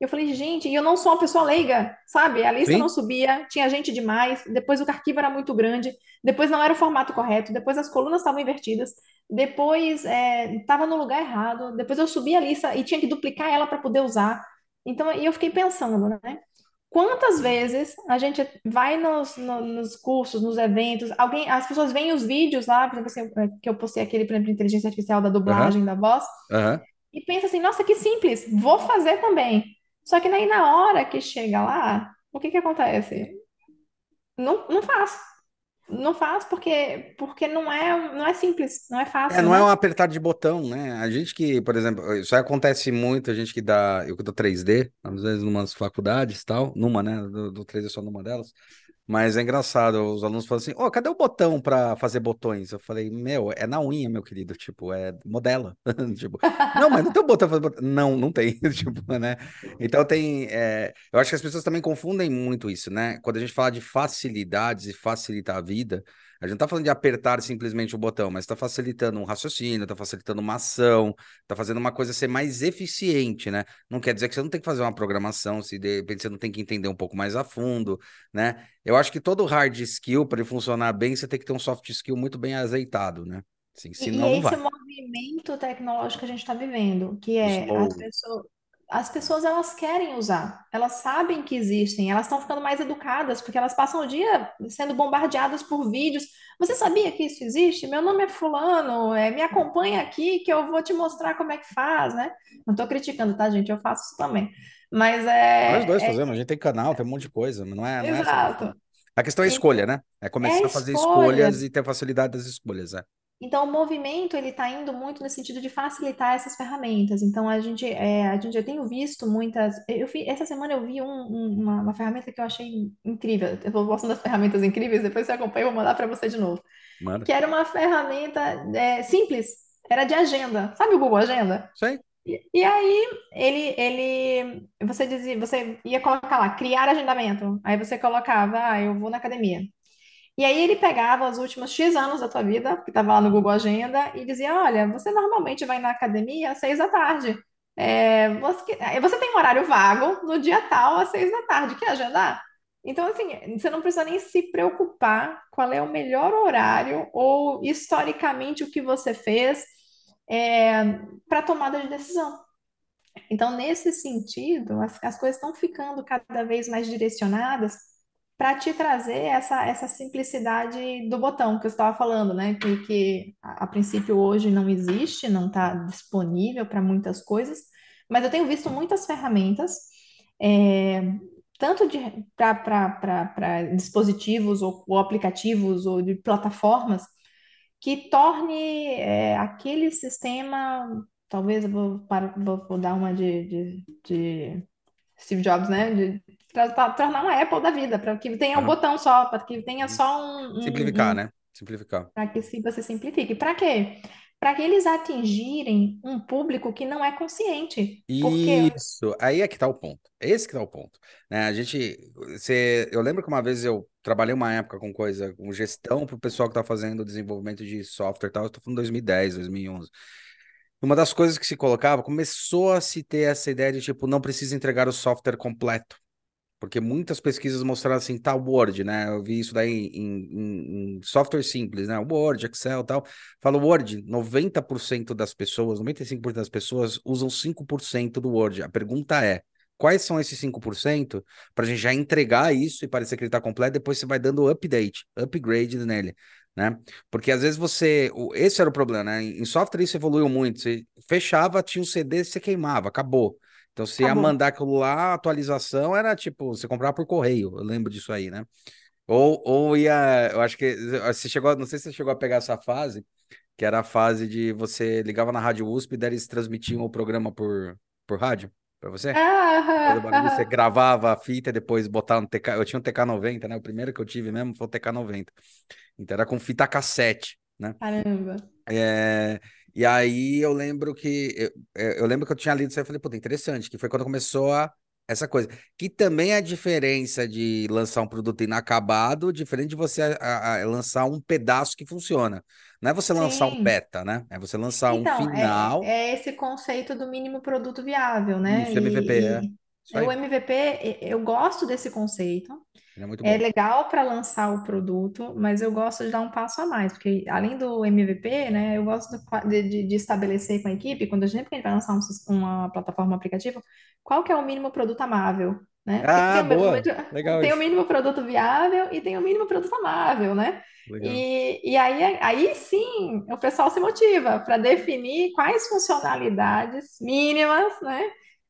Eu falei, gente, e eu não sou uma pessoa leiga, sabe? A lista não Sim. subia, tinha gente demais, depois o arquivo era muito grande, depois não era o formato correto, depois as colunas estavam invertidas, depois estava no lugar errado, depois eu subi a lista e tinha que duplicar ela para poder usar. Então, e eu fiquei pensando, né? Quantas vezes a gente vai nos, no- nos cursos, nos eventos, alguém, as pessoas veem os vídeos lá, por exemplo, assim, é, que eu postei aquele, por exemplo, de inteligência artificial da dublagem da voz, Aham. e pensa assim, nossa, que simples, vou fazer também. Só que daí na hora que chega lá, o que que acontece? Não, não faz. Não faz porque, porque não é, não é simples, não é É, fácil, não é um né? apertar de botão, né? A gente que, por exemplo, isso acontece muito, a gente que dá, eu que dou 3D, às vezes numas faculdades e tal, numa, né? Do, do 3D só numa delas. Mas é engraçado, os alunos falam assim: Ô, cadê o botão para fazer botões? Eu falei: Meu, é na unha, meu querido. Tipo, é modela. Tipo, não, mas não tem o botão para fazer botão. Não, não tem. Tipo, né? Então tem. é, Eu acho que as pessoas também confundem muito isso, né? Quando a gente fala de facilidades e facilitar a vida, a gente não tá falando de apertar simplesmente o botão, mas está facilitando um raciocínio, está facilitando uma ação, está fazendo uma coisa ser mais eficiente, né? Não quer dizer que você não tem que fazer uma programação, se de repente você não tem que entender um pouco mais a fundo, né? Eu acho que todo hard skill, para ele funcionar bem, você tem que ter um soft skill muito bem azeitado, né? Assim, E, e esse vai. movimento tecnológico que a gente está vivendo, que é as pessoas, as pessoas elas querem usar, elas sabem que existem, elas estão ficando mais educadas, porque elas passam o dia sendo bombardeadas por vídeos. Você sabia que isso existe? Meu nome é Fulano, é, me acompanha aqui que eu vou te mostrar como é que faz, né? Não estou criticando, tá, gente? Eu faço isso também. Mas Nós dois é, é fazemos, a gente tem canal, tem um monte de coisa, mas não é, não é essa a questão. exato. A questão é a escolha, Então, né? É é a começar a fazer escolhas escolha. e ter facilidade das escolhas, é. Então, o movimento ele está indo muito no sentido de facilitar essas ferramentas. Então, a gente, é, a gente, eu tenho visto muitas. Eu vi, essa semana eu vi um- um- uma, uma ferramenta que eu achei incrível. Eu vou mostrando das ferramentas incríveis, depois você acompanha, eu vou mandar para você de novo. Manda. Que era uma ferramenta é, simples, era de agenda. Sabe o Google Agenda? Aí. E, e aí ele, ele, você dizia, você ia colocar lá, criar agendamento. Aí você colocava, ah, eu vou na academia. E aí ele pegava os últimos X anos da tua vida, que estava lá no Google Agenda, e dizia, olha, você normalmente vai na academia às seis da tarde. É, você, é, você tem um horário vago no dia tal, às seis da tarde, quer agendar? Então, assim, você não precisa nem se preocupar qual é o melhor horário ou historicamente o que você fez para tomada de decisão. Então, nesse sentido, as, as coisas estão ficando cada vez mais direcionadas para te trazer essa, essa simplicidade do botão que eu estava falando, né? Que, que a, a princípio hoje não existe, não está disponível para muitas coisas, mas eu tenho visto muitas ferramentas, é, tanto para dispositivos ou, ou aplicativos ou de plataformas que torne é, aquele sistema, talvez eu vou, vou dar uma de, de, de Steve Jobs, né? De tra- tra- tornar uma Apple da vida, para que tenha um botão só, para que tenha só um, um, Simplificar, um né? Simplificar. para que se você simplifique. Para quê? Para que eles atingirem um público que não é consciente. Porque Isso, aí é que tá o ponto. Esse que tá o ponto. Né? A gente, você, eu lembro que uma vez eu trabalhei uma época com coisa, com gestão para o pessoal que tá fazendo desenvolvimento de software e tal, eu tô falando 2010, 2011. Uma das coisas que se colocava, começou a se ter essa ideia de tipo, não precisa entregar o software completo. Porque muitas pesquisas mostraram assim, tá, Word, né? Eu vi isso daí em, em- em software simples, né? Word, Excel tal. Fala Word, 90% das pessoas, 95% das pessoas usam 5% do Word. A pergunta é, quais são esses 5% para a gente já entregar isso e parecer que ele está completo, depois você vai dando update, upgrade nele. Né? Porque às vezes você. Esse era o problema, né? Em software isso evoluiu muito. Você fechava, tinha um CD, você queimava, acabou. Então, você ia Acabou. mandar aquilo lá, a atualização era tipo, você comprava por correio, eu lembro disso aí, né? Ou, ou ia, eu acho que você chegou, não sei se você chegou a pegar essa fase, que era a fase de você ligava na Rádio USP e daí eles transmitiam o programa por, por rádio para você. Fazer Ah, barulho, você ah, gravava a fita e depois botava no TK. Eu tinha um TK90, né? O primeiro que eu tive mesmo foi o TK90. Então era com fita cassete, né? caramba. É, e aí eu lembro que eu, é, eu lembro que eu tinha lido isso aí e falei, puta, interessante, que foi quando começou a, essa coisa. Que também é a diferença de lançar um produto inacabado, diferente de você a- a- lançar um pedaço que funciona. Não é você lançar um Sim. beta, né? É você lançar um Então, é, final. é esse conceito do mínimo produto viável, né? Isso, MVP, é. E, Isso o. MVP, eu gosto desse conceito. É muito É legal para lançar o produto, mas eu gosto de dar um passo a mais, porque além do MVP, né, eu gosto de, de- de estabelecer com a equipe, quando a gente, vai lançar um uma plataforma aplicativa, qual que é o mínimo produto amável, né? Ah, tem o, o boa. Legal tem o isso. mínimo produto viável e tem o mínimo produto amável, né? Legal. E, e aí, aí sim o pessoal se motiva para definir quais funcionalidades mínimas, né?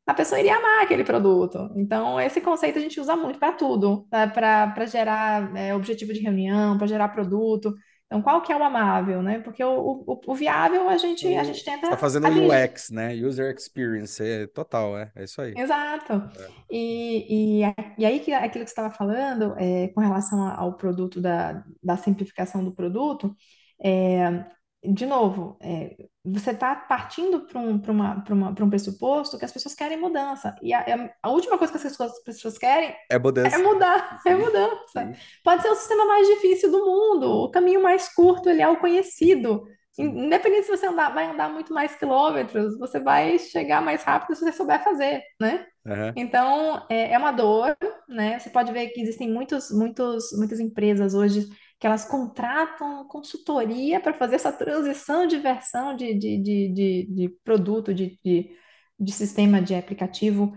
A pessoa iria amar aquele produto. Então, esse conceito a gente usa muito para tudo, para gerar é, objetivo de reunião, para gerar produto. Então, qual que é o amável, né? Porque o, o, o viável a gente, a gente tenta Você tá fazendo o atingir. UX, né? User Experience, é total, é, é isso aí. Exato. É. E, e, e aí, que, aquilo que você estava falando, é, com relação ao produto, da, da simplificação do produto, é, de novo, é, você está partindo para um, uma, uma, um pressuposto que as pessoas querem mudança. E a, a última coisa que as pessoas, as pessoas querem É é mudança. mudar, é mudança. sim, Pode ser o sistema mais difícil do mundo, o caminho mais curto, ele é o conhecido. Independente se você andar, vai andar muito mais quilômetros, você vai chegar mais rápido se você souber fazer, né? Aham. Então, é, é uma dor, né? Você pode ver que existem muitos, muitos, muitas empresas hoje que elas contratam consultoria para fazer essa transição de versão de, de, de, de, de produto, de, de, de sistema de aplicativo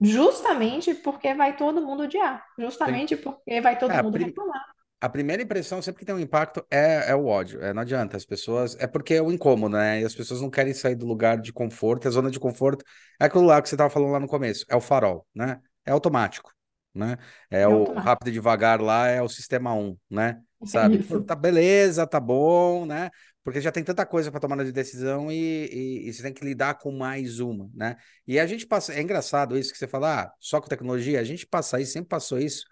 Justamente porque vai todo mundo odiar. Justamente porque vai É, todo a, mundo reclamar. a primeira impressão sempre que tem um impacto é, é o ódio. É, não adianta. As pessoas. É porque é o incômodo, né? E as pessoas não querem sair do lugar de conforto. A zona de conforto é aquilo lá que você estava falando lá no começo. É o farol, né? É automático, né? É É o automático. rápido e devagar lá, é o sistema um, né? Sabe? Isso. Tá beleza, tá bom, né? Porque já tem tanta coisa para tomar de decisão e, e, e você tem que lidar com mais uma, né? E a gente passa. É engraçado isso que você fala, ah, só com tecnologia. A gente passa isso, sempre passou isso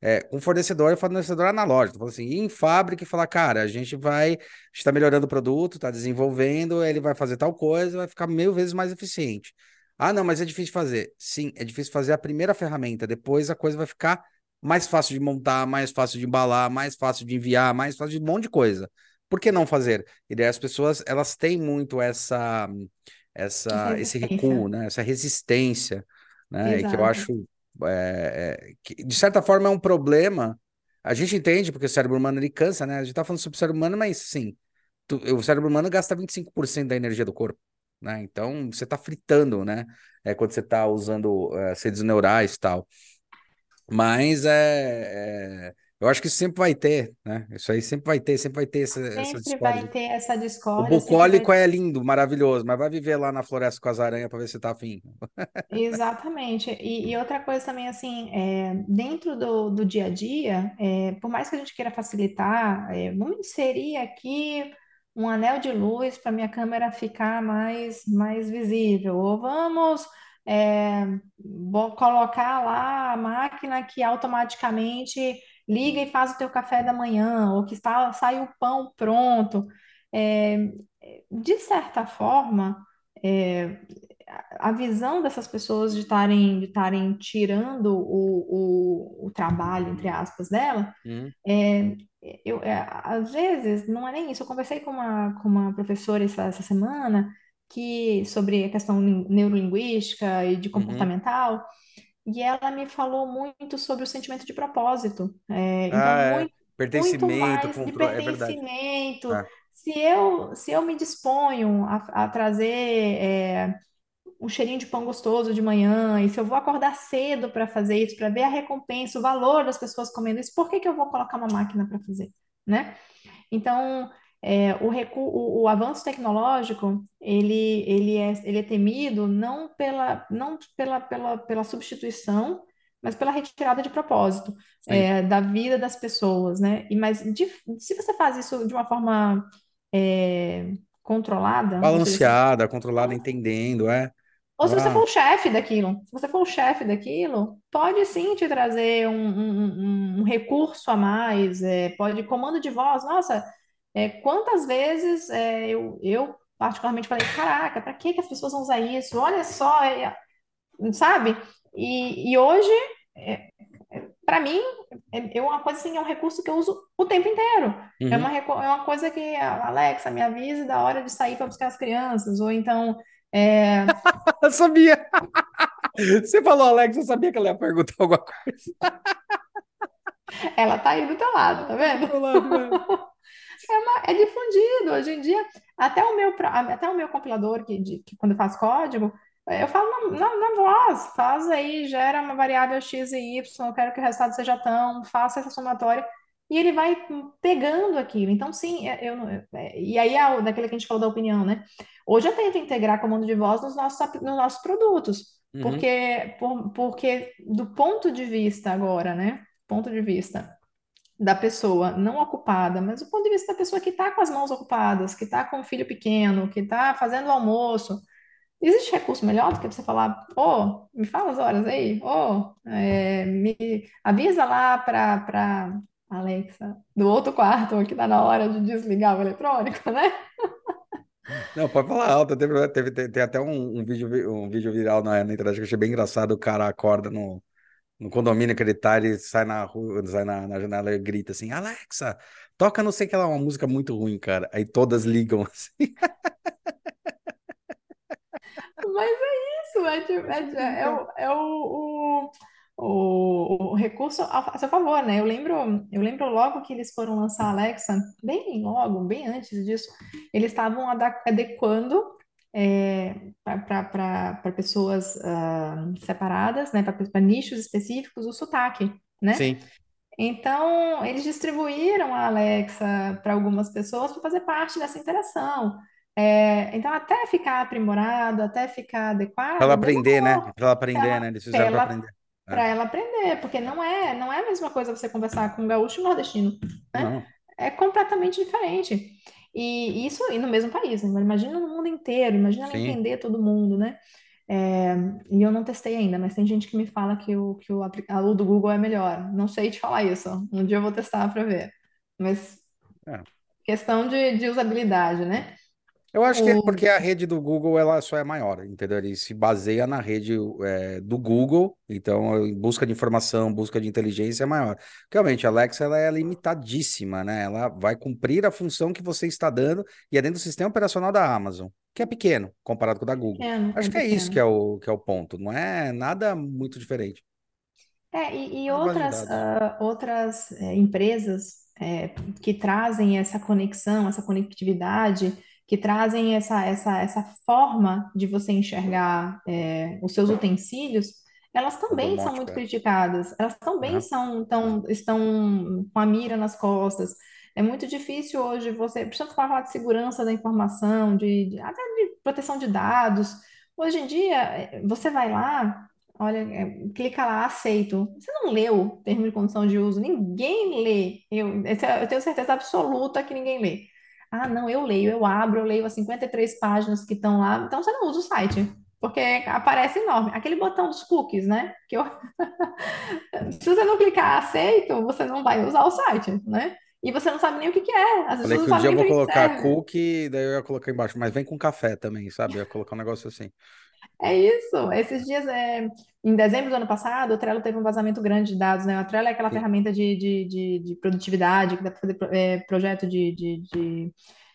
é, com fornecedor e fornecedor analógico. Falou assim, em fábrica e falar, cara, a gente vai, está melhorando o produto, está desenvolvendo, ele vai fazer tal coisa, vai ficar mil vezes mais eficiente. Ah, não, mas é difícil fazer. Sim, é difícil fazer a primeira ferramenta, depois a coisa vai ficar mais fácil de montar, mais fácil de embalar, mais fácil de enviar, mais fácil de um monte de coisa. Por que não fazer? E daí as pessoas, elas têm muito essa, Essa esse recuo, né? Essa resistência, né? E que eu acho é, é, que, de certa forma é um problema. A gente entende porque o cérebro humano ele cansa, né? A gente tá falando sobre o cérebro humano, mas sim, tu- o cérebro humano gasta 25% da energia do corpo, né? Então você tá fritando, né? É quando você tá usando é, redes neurais e tal. Mas é, é, eu acho que isso sempre vai ter, né? Isso aí sempre vai ter, sempre vai ter essa, essa Sempre vai discórdia. ter essa O discórdia, sempre vai bucólico é lindo, maravilhoso, mas vai viver lá na floresta com as aranhas para ver se tá afim. Exatamente. E, e outra coisa também, assim, é, dentro do, do dia a dia, é, por mais que a gente queira facilitar, é, vamos inserir aqui um anel de luz para minha câmera ficar mais, mais visível, ou vamos é, colocar lá a máquina que automaticamente liga e faz o teu café da manhã, ou que está, sai o pão pronto. É, de certa forma, é, a visão dessas pessoas de estarem de tirando o, o, o trabalho, entre aspas, dela, Uhum, é, eu, é, às vezes não é nem isso. Eu conversei com uma, com uma professora essa, essa semana que sobre a questão lin- neurolinguística e de uhum. comportamental, e ela me falou muito sobre o sentimento de propósito. É, então, Ah, é. muito, muito Pertencimento, mais de controle, é verdade. pertencimento. É. Se eu, se eu me disponho a, a trazer é, um cheirinho de pão gostoso de manhã, e se eu vou acordar cedo para fazer isso, para ver a recompensa, o valor das pessoas comendo isso, por que que eu vou colocar uma máquina para fazer, né? Então, é, o, o, o avanço tecnológico, ele, ele é, ele é temido não pela, não pela, pela, pela substituição, mas pela retirada de propósito é, da vida das pessoas, né? E, mas de- se você faz isso de uma forma é, controlada, seja, se Balanceada, controlada, entendendo, é. ou se você for Ela, o chefe daquilo, se você for o chefe daquilo, pode sim te trazer um, um- um- um recurso a mais, é, pode comando de voz. Nossa, é, quantas vezes é, eu, eu particularmente falei, caraca, para que que as pessoas vão usar isso? Olha só, é, sabe? E, e hoje, para mim, é, é uma coisa assim, é um recurso que eu uso o tempo inteiro. É uma, Uhum. é uma coisa que, a Alexa, me avise da hora de sair para buscar as crianças, ou então. é, Eu sabia. Você falou, Alex, eu sabia que ela ia perguntar alguma coisa Ela tá aí do teu lado, tá do vendo? teu lado, velho. É difundido hoje em dia. Até o meu, até o meu compilador, que, de- que quando eu faço código, eu falo na, na, na voz, faz aí, gera uma variável x e y, eu quero que o resultado seja tão, faça essa somatória, e ele vai pegando aquilo. Então, sim, é- eu, não- é- e aí, é daquele que a gente falou da opinião, né? Hoje eu tento integrar comando de voz nos nossos, nos nossos produtos, Uhum. porque, por- porque do ponto de vista agora, né? Ponto de vista da pessoa não ocupada, mas do ponto de vista da pessoa que está com as mãos ocupadas, que está com um filho pequeno, que está fazendo o almoço. Existe recurso melhor do que você falar, ô, me fala as horas aí, ô, é, me avisa lá para Alexa do outro quarto que está na hora de desligar o eletrônico, né? Não, pode falar alto. Teve, teve, tem, tem até um, um vídeo, um vídeo viral na, na internet que eu achei bem engraçado. O cara acorda no, no condomínio que ele tá, ele sai na rua, sai na, na janela e grita assim: Alexa, toca não sei o que lá, uma música muito ruim, cara. Aí todas ligam assim. Mas é isso, é, é, é, o, é o, o, o recurso a, seu favor, né? Eu lembro, eu lembro logo que eles foram lançar a Alexa, bem logo, bem antes disso, eles estavam ada- adequando para pessoas ah, separadas, né? Para nichos específicos, o sotaque, né? Sim. Então, eles distribuíram a Alexa para algumas pessoas para fazer parte dessa interação. É, então, até ficar aprimorado, até ficar ela adequado, aprender, né? demorou Pra ela para aprender, ela, né? Eles fizeram pra ela, aprender. para É. ela aprender, porque não é, não é a mesma coisa você conversar com um gaúcho e um nordestino, né? Não, É completamente diferente. E isso e no mesmo país, né? Imagina no mundo inteiro, imagina ela sim. entender todo mundo, né? É, e eu não testei ainda, mas tem gente que me fala que o, que o, o do Google é melhor. Não sei te falar isso. Um dia eu vou testar para ver. Mas É. questão de, de usabilidade, né? Eu acho que é porque a rede do Google ela só é maior, entendeu? Ele se baseia na rede é, do Google, então em busca de informação, busca de inteligência é maior. Realmente, a Alexa ela é limitadíssima, né? Ela vai cumprir a função que você está dando e é dentro do sistema operacional da Amazon, que é pequeno comparado com o da Google. pequeno, é Acho que é isso que é o, que é o ponto, não é nada muito diferente. É, e, e outras, ah, outras é, empresas é, que trazem essa conexão, essa conectividade, que trazem essa, essa, essa forma de você enxergar é, os seus utensílios, elas também são muito é. criticadas, elas também Aham. são, tão, estão com a mira nas costas. É muito difícil hoje você, precisa falar de segurança da informação, de, de- até de proteção de dados. Hoje em dia, eh, você vai lá. Olha, é, clica lá, aceito. Você não leu o termo de condição de uso, ninguém lê. Eu, é- eu tenho certeza absoluta que ninguém lê. Ah, não, eu leio, eu abro, eu leio as 53 páginas que estão lá. Então você não usa o site, porque aparece enorme. Aquele botão dos cookies, né? Que eu- se você não clicar aceito, você não vai usar o site, né? E você não sabe nem o que que é. As Falei que um dia eu vou colocar serve. cookie, daí eu ia colocar embaixo, mas vem com café também, sabe? Eu ia colocar um negócio assim. É isso. Esses dias, é, em dezembro do ano passado, o Trello teve um vazamento grande de dados, né? O Trello é aquela Sim. ferramenta de, de, de, de produtividade que dá para fazer é, projeto de, de, de,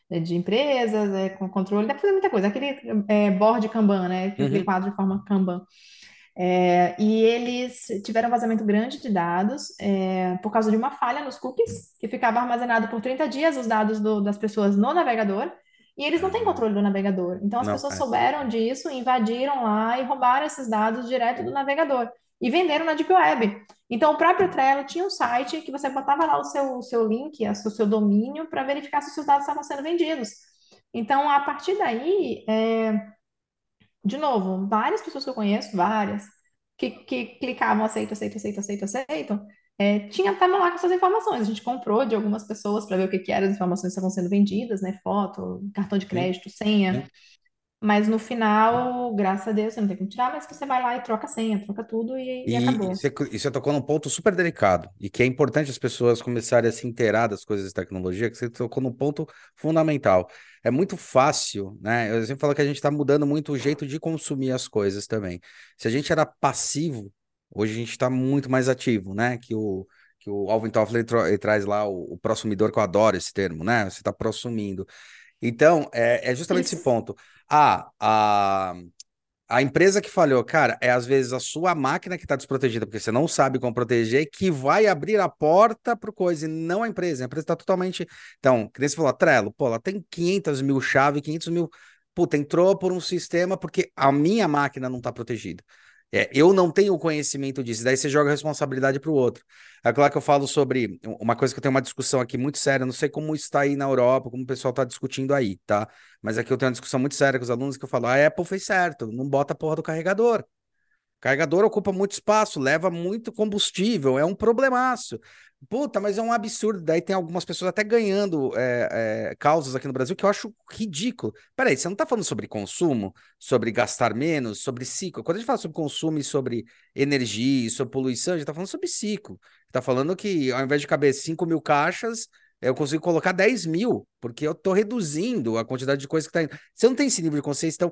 é, de empresas, é, com controle, dá para fazer muita coisa. Aquele é, board Kanban, né? Aquele Uhum. quadro de forma Kanban. É, e eles tiveram um vazamento grande de dados é, por causa de uma falha nos cookies, que ficava armazenado por 30 dias os dados do- das pessoas no navegador, e eles não têm controle do navegador. Então as não, pessoas é. souberam disso, invadiram lá e roubaram esses dados direto do navegador. e venderam na Deep Web. Então, o próprio Trello tinha um site que você botava lá o seu, o seu link, o seu domínio, para verificar se os seus dados estavam sendo vendidos. Então, a partir daí, é, de novo, várias pessoas que eu conheço, várias, que, que clicavam aceito, aceito, aceito, aceito, aceito, é, tinha estavam lá com essas informações. A gente comprou de algumas pessoas para ver o que, que eram as informações que estavam sendo vendidas, né? Foto, cartão de crédito, senha. Mas no final, graças a Deus, você não tem como tirar, mas você vai lá e troca a senha, troca tudo e, e E, e, acabou. você, e você tocou num ponto super delicado, e que é importante as pessoas começarem a se inteirar das coisas de tecnologia, que você tocou num ponto fundamental. É muito fácil, né? Eu sempre falo que a gente está mudando muito o jeito de consumir as coisas também. Se a gente era passivo, hoje a gente está muito mais ativo, né? Que o, que o Alvin Toffler ele traz lá o, o prosumidor, que eu adoro esse termo, né? Você está prosumindo. Então, é, é justamente esse Isso. ponto. Ah, a a empresa que falhou, cara, é às vezes a sua máquina que está desprotegida, porque você não sabe como proteger, que vai abrir a porta para coisa, e não a empresa. A empresa está totalmente. Então, que nem você falou, Trello, pô, ela tem 500 mil chaves, 500 mil. Puta, entrou por um sistema porque a minha máquina não está protegida. É, eu não tenho conhecimento disso, daí você joga a responsabilidade para o outro. É claro que eu falo sobre uma coisa que eu tenho uma discussão aqui muito séria, não sei como está aí na Europa, como o pessoal está discutindo aí, tá? Mas aqui eu tenho uma discussão muito séria com os alunos que eu falo: a Apple fez certo, não bota a porra do carregador. Carregador ocupa muito espaço, leva muito combustível, é um problemaço. Puta, mas é um absurdo. Daí tem algumas pessoas até ganhando é, é, causas aqui no Brasil que eu acho ridículo. Peraí, você não tá falando sobre consumo, sobre gastar menos, sobre ciclo. Quando a gente fala sobre consumo e sobre energia, e sobre poluição, a gente tá falando sobre ciclo. Tá falando que ao invés de caber 5 mil caixas, eu consigo colocar 10 mil, porque eu tô reduzindo a quantidade de coisa que tá indo. Você não tem esse nível de consciência, então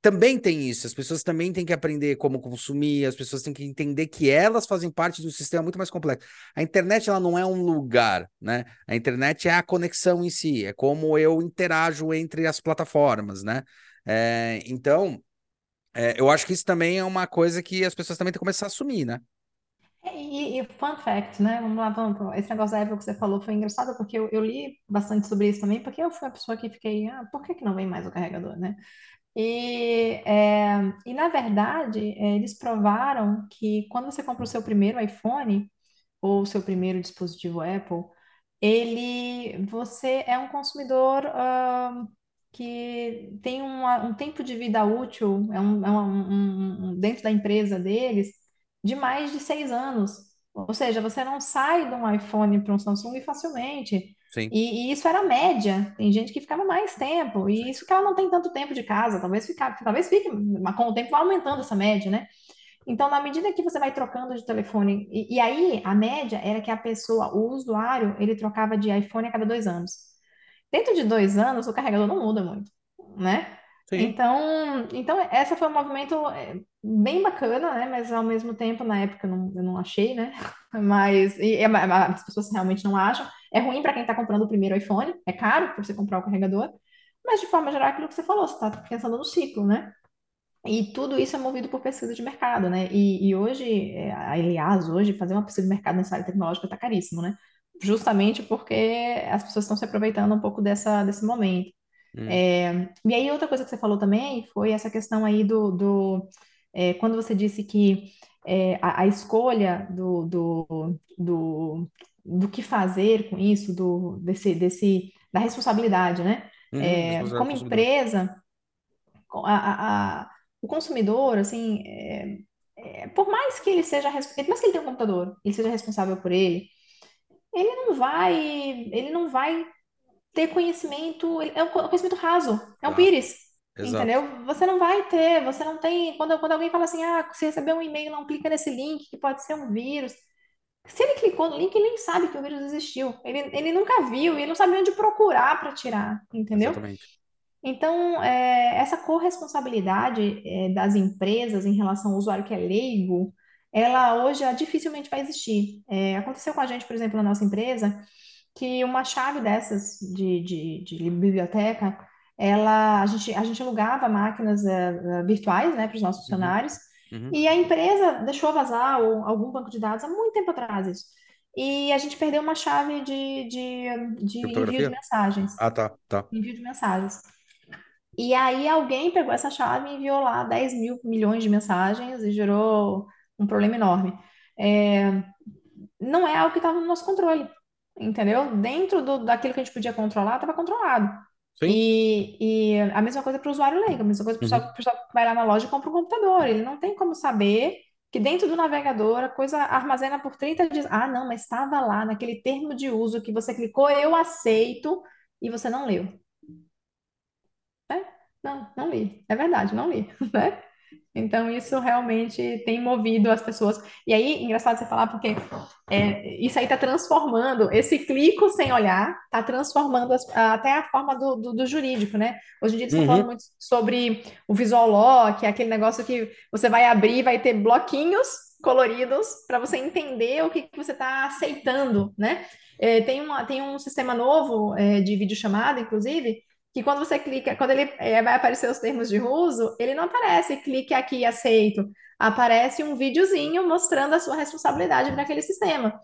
também tem isso, as pessoas também têm que aprender como consumir, as pessoas têm que entender que elas fazem parte de um sistema muito mais complexo. A internet ela não é um lugar, né? A internet é a conexão em si, é como eu interajo entre as plataformas, né? É, então, é, eu acho que isso também é uma coisa que as pessoas também têm que começar a assumir, né? E, e fun fact, né? Vamos lá, vamos, vamos. Esse negócio da Apple que você falou foi engraçado porque eu, eu li bastante sobre isso também, porque eu fui a pessoa que fiquei, ah, por que que não vem mais o carregador, né? E, é, e na verdade, é, eles provaram que quando você compra o seu primeiro iPhone ou o seu primeiro dispositivo Apple, ele, você é um consumidor ah, que tem uma- um tempo de vida útil, é um, é um- um- dentro da empresa deles, de mais de seis anos. Ou seja, você não sai de um iPhone para um Samsung facilmente. Sim, E, e isso era a média. Tem gente que ficava mais tempo. E isso que ela não tem tanto tempo de casa. Talvez ficar, talvez fique, mas com o tempo vai aumentando essa média, né? Então, na medida que você vai trocando de telefone, e, e aí a média era que a pessoa, o usuário, ele trocava de iPhone a cada dois anos. Dentro de dois anos, o carregador não muda muito, né? sim. Então, então essa foi um movimento é, bem bacana, né? Mas ao mesmo tempo, na época, eu não, eu não achei, né? Mas e as pessoas realmente não acham. É ruim para quem está comprando o primeiro iPhone, é caro para você comprar o carregador, mas de forma geral, é aquilo que você falou, você está pensando no ciclo, né? E tudo isso é movido por pesquisa de mercado, né? E, e hoje, é, aliás, hoje, fazer uma pesquisa de mercado nessa área tecnológica está caríssimo, né? Justamente porque as pessoas estão se aproveitando um pouco dessa, desse momento. Hum, É, e aí, outra coisa que você falou também foi essa questão aí do, do é, quando você disse que é, a, a escolha do, do, do, do que fazer com isso, do, desse, desse, da responsabilidade, né? uhum, É, como empresa a, a- a- o consumidor, assim, é, é, por mais que ele seja, por mais que ele tenha um computador, ele seja responsável por ele, ele não vai, ele não vai ter conhecimento, ele- é um conhecimento raso, é um Claro, pires, exato. entendeu? Você não vai ter, você não tem, quando, quando alguém fala assim, ah, você recebeu um e-mail, não clica nesse link, que pode ser um vírus. Se ele clicou no link, ele nem sabe que o vírus existiu. Ele, ele nunca viu, ele não sabe onde procurar para tirar, entendeu? Exatamente. Então, é, essa corresponsabilidade, é, das empresas em relação ao usuário que é leigo, ela hoje ela dificilmente vai existir. É, aconteceu com a gente, por exemplo, na nossa empresa, que uma chave dessas de, de, de biblioteca, ela, a gente, a gente alugava máquinas é, virtuais, né, para os nossos Uhum, funcionários, uhum. E a empresa deixou vazar o- algum banco de dados há muito tempo atrás isso. E a gente perdeu uma chave de, de, de envio de mensagens. Ah, tá, tá. Envio de mensagens. E aí alguém pegou essa chave e enviou lá 10 mil milhões de mensagens e gerou um problema enorme. É, não é algo que estava no nosso controle, entendeu? Dentro do, daquilo que a gente podia controlar, estava controlado. Sim. E, e a mesma coisa para o usuário leigo, a mesma coisa para o Uhum. pessoal que vai lá na loja e compra um computador. Ele não tem como saber que dentro do navegador a coisa armazena por 30 dias. Ah, não, mas estava lá naquele termo de uso que você clicou, eu aceito, e você não leu. É? Não, não li. É verdade, não li, né? Então, isso realmente tem movido as pessoas. E aí, engraçado você falar, porque é, isso aí está transformando, esse clico sem olhar, está transformando as- até a forma do, do- do jurídico, né? Hoje em dia eles estão falando Uhum. muito sobre o visual law, que é aquele negócio que você vai abrir e vai ter bloquinhos coloridos para você entender o que, que você está aceitando, né? É, tem, uma, tem um sistema novo é, de videochamada, inclusive, que quando você clica, quando ele é, vai aparecer os termos de uso, ele não aparece clique aqui e aceito. Aparece um videozinho mostrando a sua responsabilidade para aquele sistema.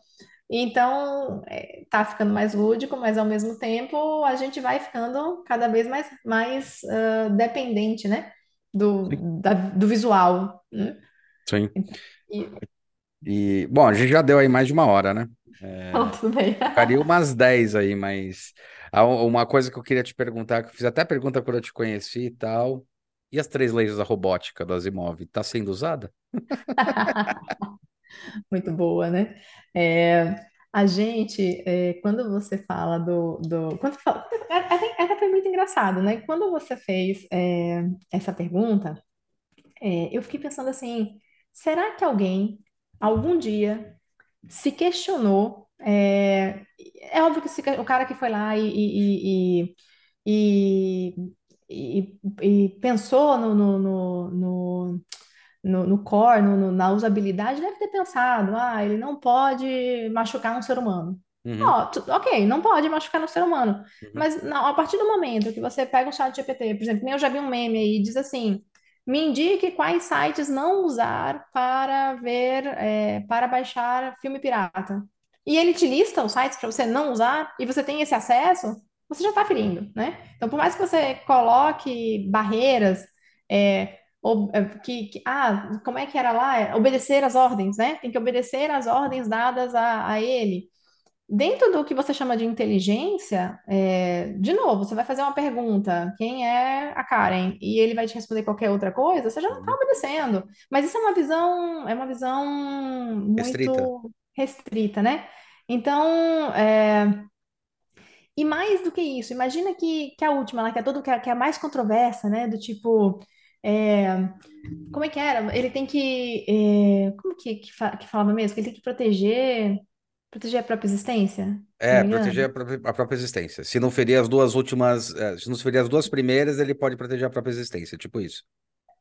Então, é, tá ficando mais lúdico, mas ao mesmo tempo a gente vai ficando cada vez mais, mais ah, dependente, né? Do, da- do visual. né? Sim. E, E, bom, a gente já deu aí mais de uma hora, né? então, tudo bem. Ficaria umas 10 aí, mas uma coisa que eu queria te perguntar, que eu fiz até pergunta quando eu te conheci e tal. E as três leis da robótica do Asimov, tá sendo usada? Muito boa, né? É, a gente, é, quando você fala do, do quando fala, é- é- até foi muito engraçado, né? Quando você fez é, essa pergunta, é, eu fiquei pensando assim, será que alguém algum dia se questionou? É, é óbvio que se- o cara que foi lá e, e, e, e, pensou no, no, no, no- no, no core, no- no- na usabilidade, deve ter pensado, ah, ele não pode machucar um ser humano. Uhum, tu- ok, não pode machucar um ser humano. uhum, Mas na- a partir do momento que você pega um chat GPT, por exemplo, eu já vi um meme aí, diz assim, me indique quais sites não usar para ver, é, para baixar filme pirata. E ele te lista os sites para você não usar, e você tem esse acesso, você já está ferindo, né? Então, por mais que você coloque barreiras, é, ob- é, que, que- ah, como é que era lá? É, Obedecer às ordens, né? Tem que obedecer às ordens dadas a, a ele. Dentro do que você chama de inteligência, é, de novo, você vai fazer uma pergunta, quem é a Karen? E ele vai te responder qualquer outra coisa, você já não está uhum. obedecendo. Mas isso é uma visão, é uma visão muito restrita, né? Então, é, e mais do que isso, imagina que, que a última, lá, que é todo, que é, que é a mais controversa, né? Do tipo, é, como é que era? Ele tem que, é, como que, que, fa- que falava mesmo? Que ele tem que proteger, proteger a própria existência, É, me proteger a própria, a própria existência. Se não ferir as duas últimas, eh, se não ferir as duas primeiras, ele pode proteger a própria existência, tipo isso.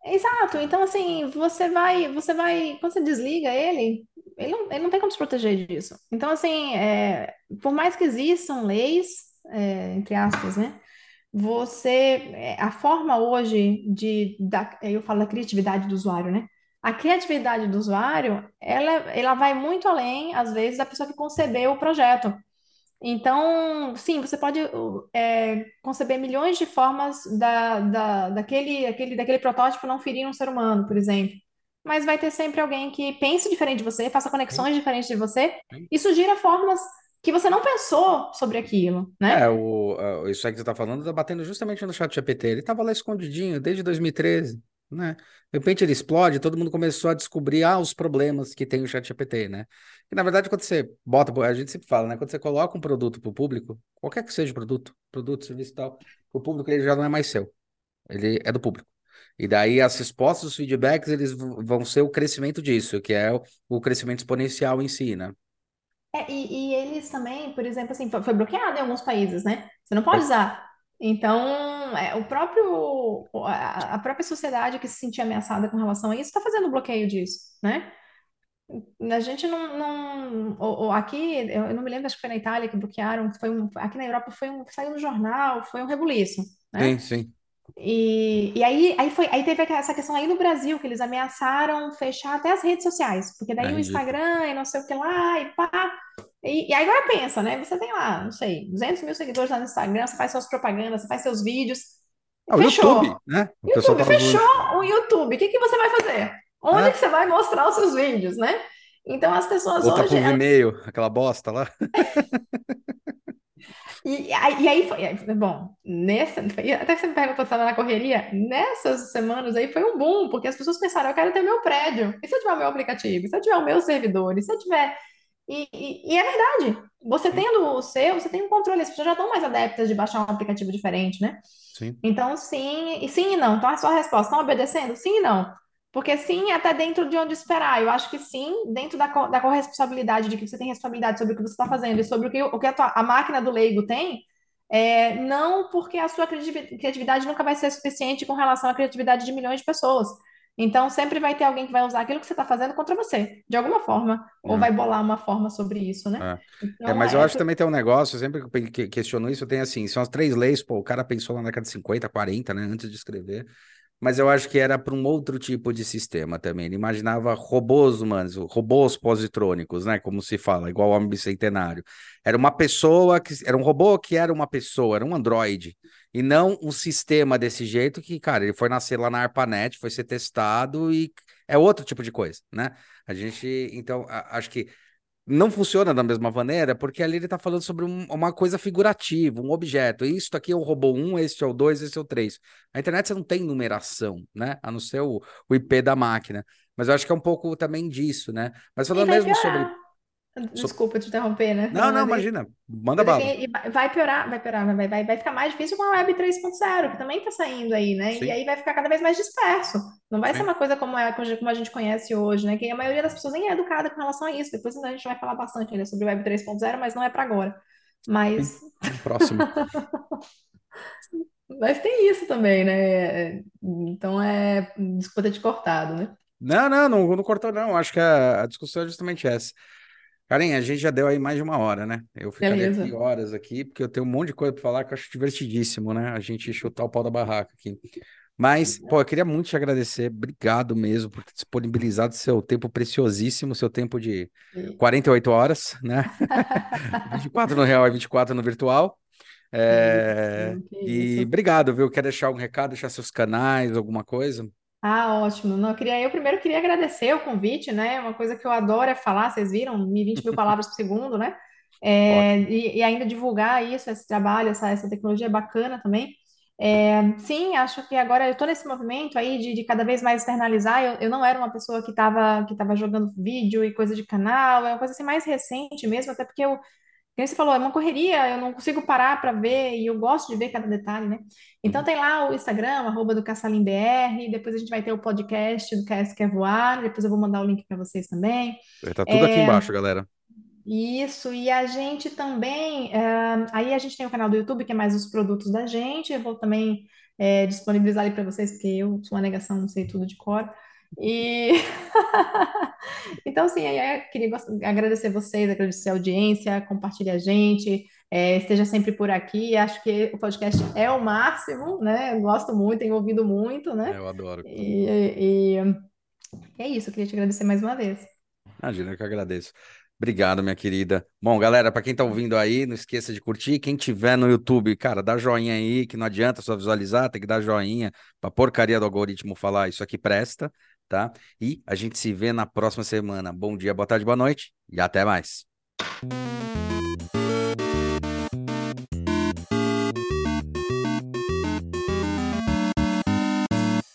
Exato. Então, assim, você vai, você vai, quando você desliga ele, ele não, ele não tem como se proteger disso. Então, assim, é, por mais que existam leis, é, entre aspas, né? Você, é, a forma hoje de, da, eu falo da criatividade do usuário, né? A criatividade do usuário, ela, ela vai muito além, às vezes, da pessoa que concebeu o projeto. Então, sim, você pode é, conceber milhões de formas da, da, daquele, daquele, daquele protótipo não ferir um ser humano, por exemplo. Mas vai ter sempre alguém que pense diferente de você, faça conexões diferentes de você e sugira formas que você não pensou sobre aquilo, É, né? o, a- isso aí que você tá falando, tá batendo justamente no chat GPT. Ele tava lá escondidinho desde 2013, né? De repente ele explode, todo mundo começou a descobrir, ah, os problemas que tem o chat GPT, né? E na verdade, quando você bota, a gente sempre fala, né? Quando você coloca um produto pro público, qualquer que seja o produto, produto, serviço e tal, o público ele já não é mais seu, ele é do público. E daí as respostas, os feedbacks, eles vão ser o crescimento disso, que é o, o crescimento exponencial em si, né? É, e, e eles também, por exemplo, assim, foi bloqueado em alguns países, né? Você não pode Foi. usar. Então, é, o próprio, a, própria sociedade que se sentia ameaçada com relação a isso está fazendo bloqueio disso, né? A gente não, não ou, ou aqui, eu não me lembro, acho que foi na Itália que bloquearam, foi um, aqui na Europa foi um, saiu no jornal, foi um rebuliço, Sim, né? sim, E, e aí, aí, foi, aí teve essa questão aí no Brasil, que eles ameaçaram fechar até as redes sociais, porque daí o ridículo. Instagram e não sei o que lá, e pá. E, e agora pensa, né? Você tem lá, não sei, 200 mil seguidores lá no Instagram, você faz suas propagandas, você faz seus vídeos, Ah, o fechou. YouTube, né? O YouTube, fechou o YouTube, o que que você vai fazer? Onde ah. que você vai mostrar os seus vídeos, né? Então as pessoas Outra hoje. Pro Vimeo, aquela bosta lá. E, e aí foi, bom, nessa, até que você me perguntou se estava na correria, nessas semanas aí foi um boom, porque as pessoas pensaram, eu quero ter meu prédio, e se eu tiver o meu aplicativo, e se eu tiver o meu servidor, e se eu tiver... E, e, e é verdade, você tendo o seu, você tem um controle, as pessoas já estão mais adeptas de baixar um aplicativo diferente, né? Sim. Então, sim, e sim e não. Então, a sua resposta, estão obedecendo? Sim e não. Porque sim, até dentro de onde esperar. Eu acho que sim, dentro da, da corresponsabilidade de que você tem responsabilidade sobre o que você está fazendo e sobre o que, o que a, tua, a máquina do leigo tem, é, não porque a sua criatividade nunca vai ser suficiente com relação à criatividade de milhões de pessoas. Então, sempre vai ter alguém que vai usar aquilo que você está fazendo contra você, de alguma forma, ou é. vai bolar uma forma sobre isso, né? É, então, é mas eu é acho que também tem um negócio, sempre que questiono isso, tem assim, são as três leis, pô, o cara pensou lá na década de 50, 40, né, antes de escrever, mas eu acho que era para um outro tipo de sistema também. Ele imaginava robôs humanos, robôs positrônicos, né? Como se fala, igual o homem bicentenário. Era uma pessoa que era um robô que era uma pessoa, era um androide. E não um sistema desse jeito que, cara, ele foi nascer lá na ARPANET, foi ser testado e é outro tipo de coisa, né? A gente, então, a, acho que não funciona da mesma maneira, porque ali ele está falando sobre um, uma coisa figurativa, um objeto. Isso aqui é o robô 1, este é o 2, esse é o 3. A internet você não tem numeração, né? A não ser o, o IP da máquina. Mas eu acho que é um pouco também disso, né? Mas falando mesmo sobre. Desculpa te interromper, né? Não, não, imagina. Manda bala. Vai piorar, vai piorar, vai, vai, vai ficar mais difícil com a Web 3.0, que também está saindo aí, né? Sim. E aí vai ficar cada vez mais disperso. Não vai Sim. ser uma coisa como, é, como a gente conhece hoje, né? Que a maioria das pessoas nem é educada com relação a isso. Depois a gente vai falar bastante ainda sobre Web 3.0, mas não é para agora. Mas. Próximo. mas tem isso também, né? Então é. Desculpa ter te cortado, né? Não, não, não, não cortou, não. Acho que a, a discussão é justamente essa. Karen, a gente já deu aí mais de uma hora, né? Eu ficaria Beleza. aqui horas aqui, porque eu tenho um monte de coisa para falar que eu acho divertidíssimo, né? A gente chutar o pau da barraca aqui. Mas, pô, eu queria muito te agradecer. Obrigado mesmo por ter disponibilizado seu tempo preciosíssimo, seu tempo de 48 horas, né? 24 no real e 24 no virtual. É... E obrigado, viu? Quer deixar algum recado, deixar seus canais, alguma coisa? Ah, ótimo. Não, eu queria, eu primeiro queria agradecer o convite, né? Uma coisa que eu adoro é falar, vocês viram, 20 mil palavras por segundo, né? É, e, e, ainda divulgar isso, esse trabalho, essa, essa tecnologia bacana também. É, sim, acho que agora eu estou nesse movimento aí de, de, cada vez mais externalizar. Eu, eu não era uma pessoa que estava que tava jogando vídeo e coisa de canal, é uma coisa assim mais recente mesmo, até porque eu como você falou, é uma correria, eu não consigo parar para ver e eu gosto de ver cada detalhe, né? Então uhum. tem lá o Instagram, arroba do CaçalimBR, depois a gente vai ter o podcast do KS Quer Voar, depois eu vou mandar o link para vocês também. Tá tudo é... aqui embaixo, galera. Isso, e a gente também, é... aí a gente tem o canal do YouTube, que é mais os produtos da gente, eu vou também é, disponibilizar ali para vocês, porque eu sou uma negação, não sei tudo de cor. E então, sim, eu queria agradecer vocês, agradecer a audiência, compartilhe a gente, é, esteja sempre por aqui. Acho que o podcast é o máximo, né? Eu gosto muito, tenho ouvido muito, né? É, eu adoro. E, e, e é isso, eu queria te agradecer mais uma vez. Imagina, eu que agradeço. Obrigado, minha querida. Bom, galera, para quem tá ouvindo aí, não esqueça de curtir. Quem tiver no YouTube, cara, dá joinha aí, que não adianta só visualizar, tem que dar joinha pra porcaria do algoritmo falar isso aqui presta tá? E a gente se vê na próxima semana. Bom dia, boa tarde, boa noite e até mais.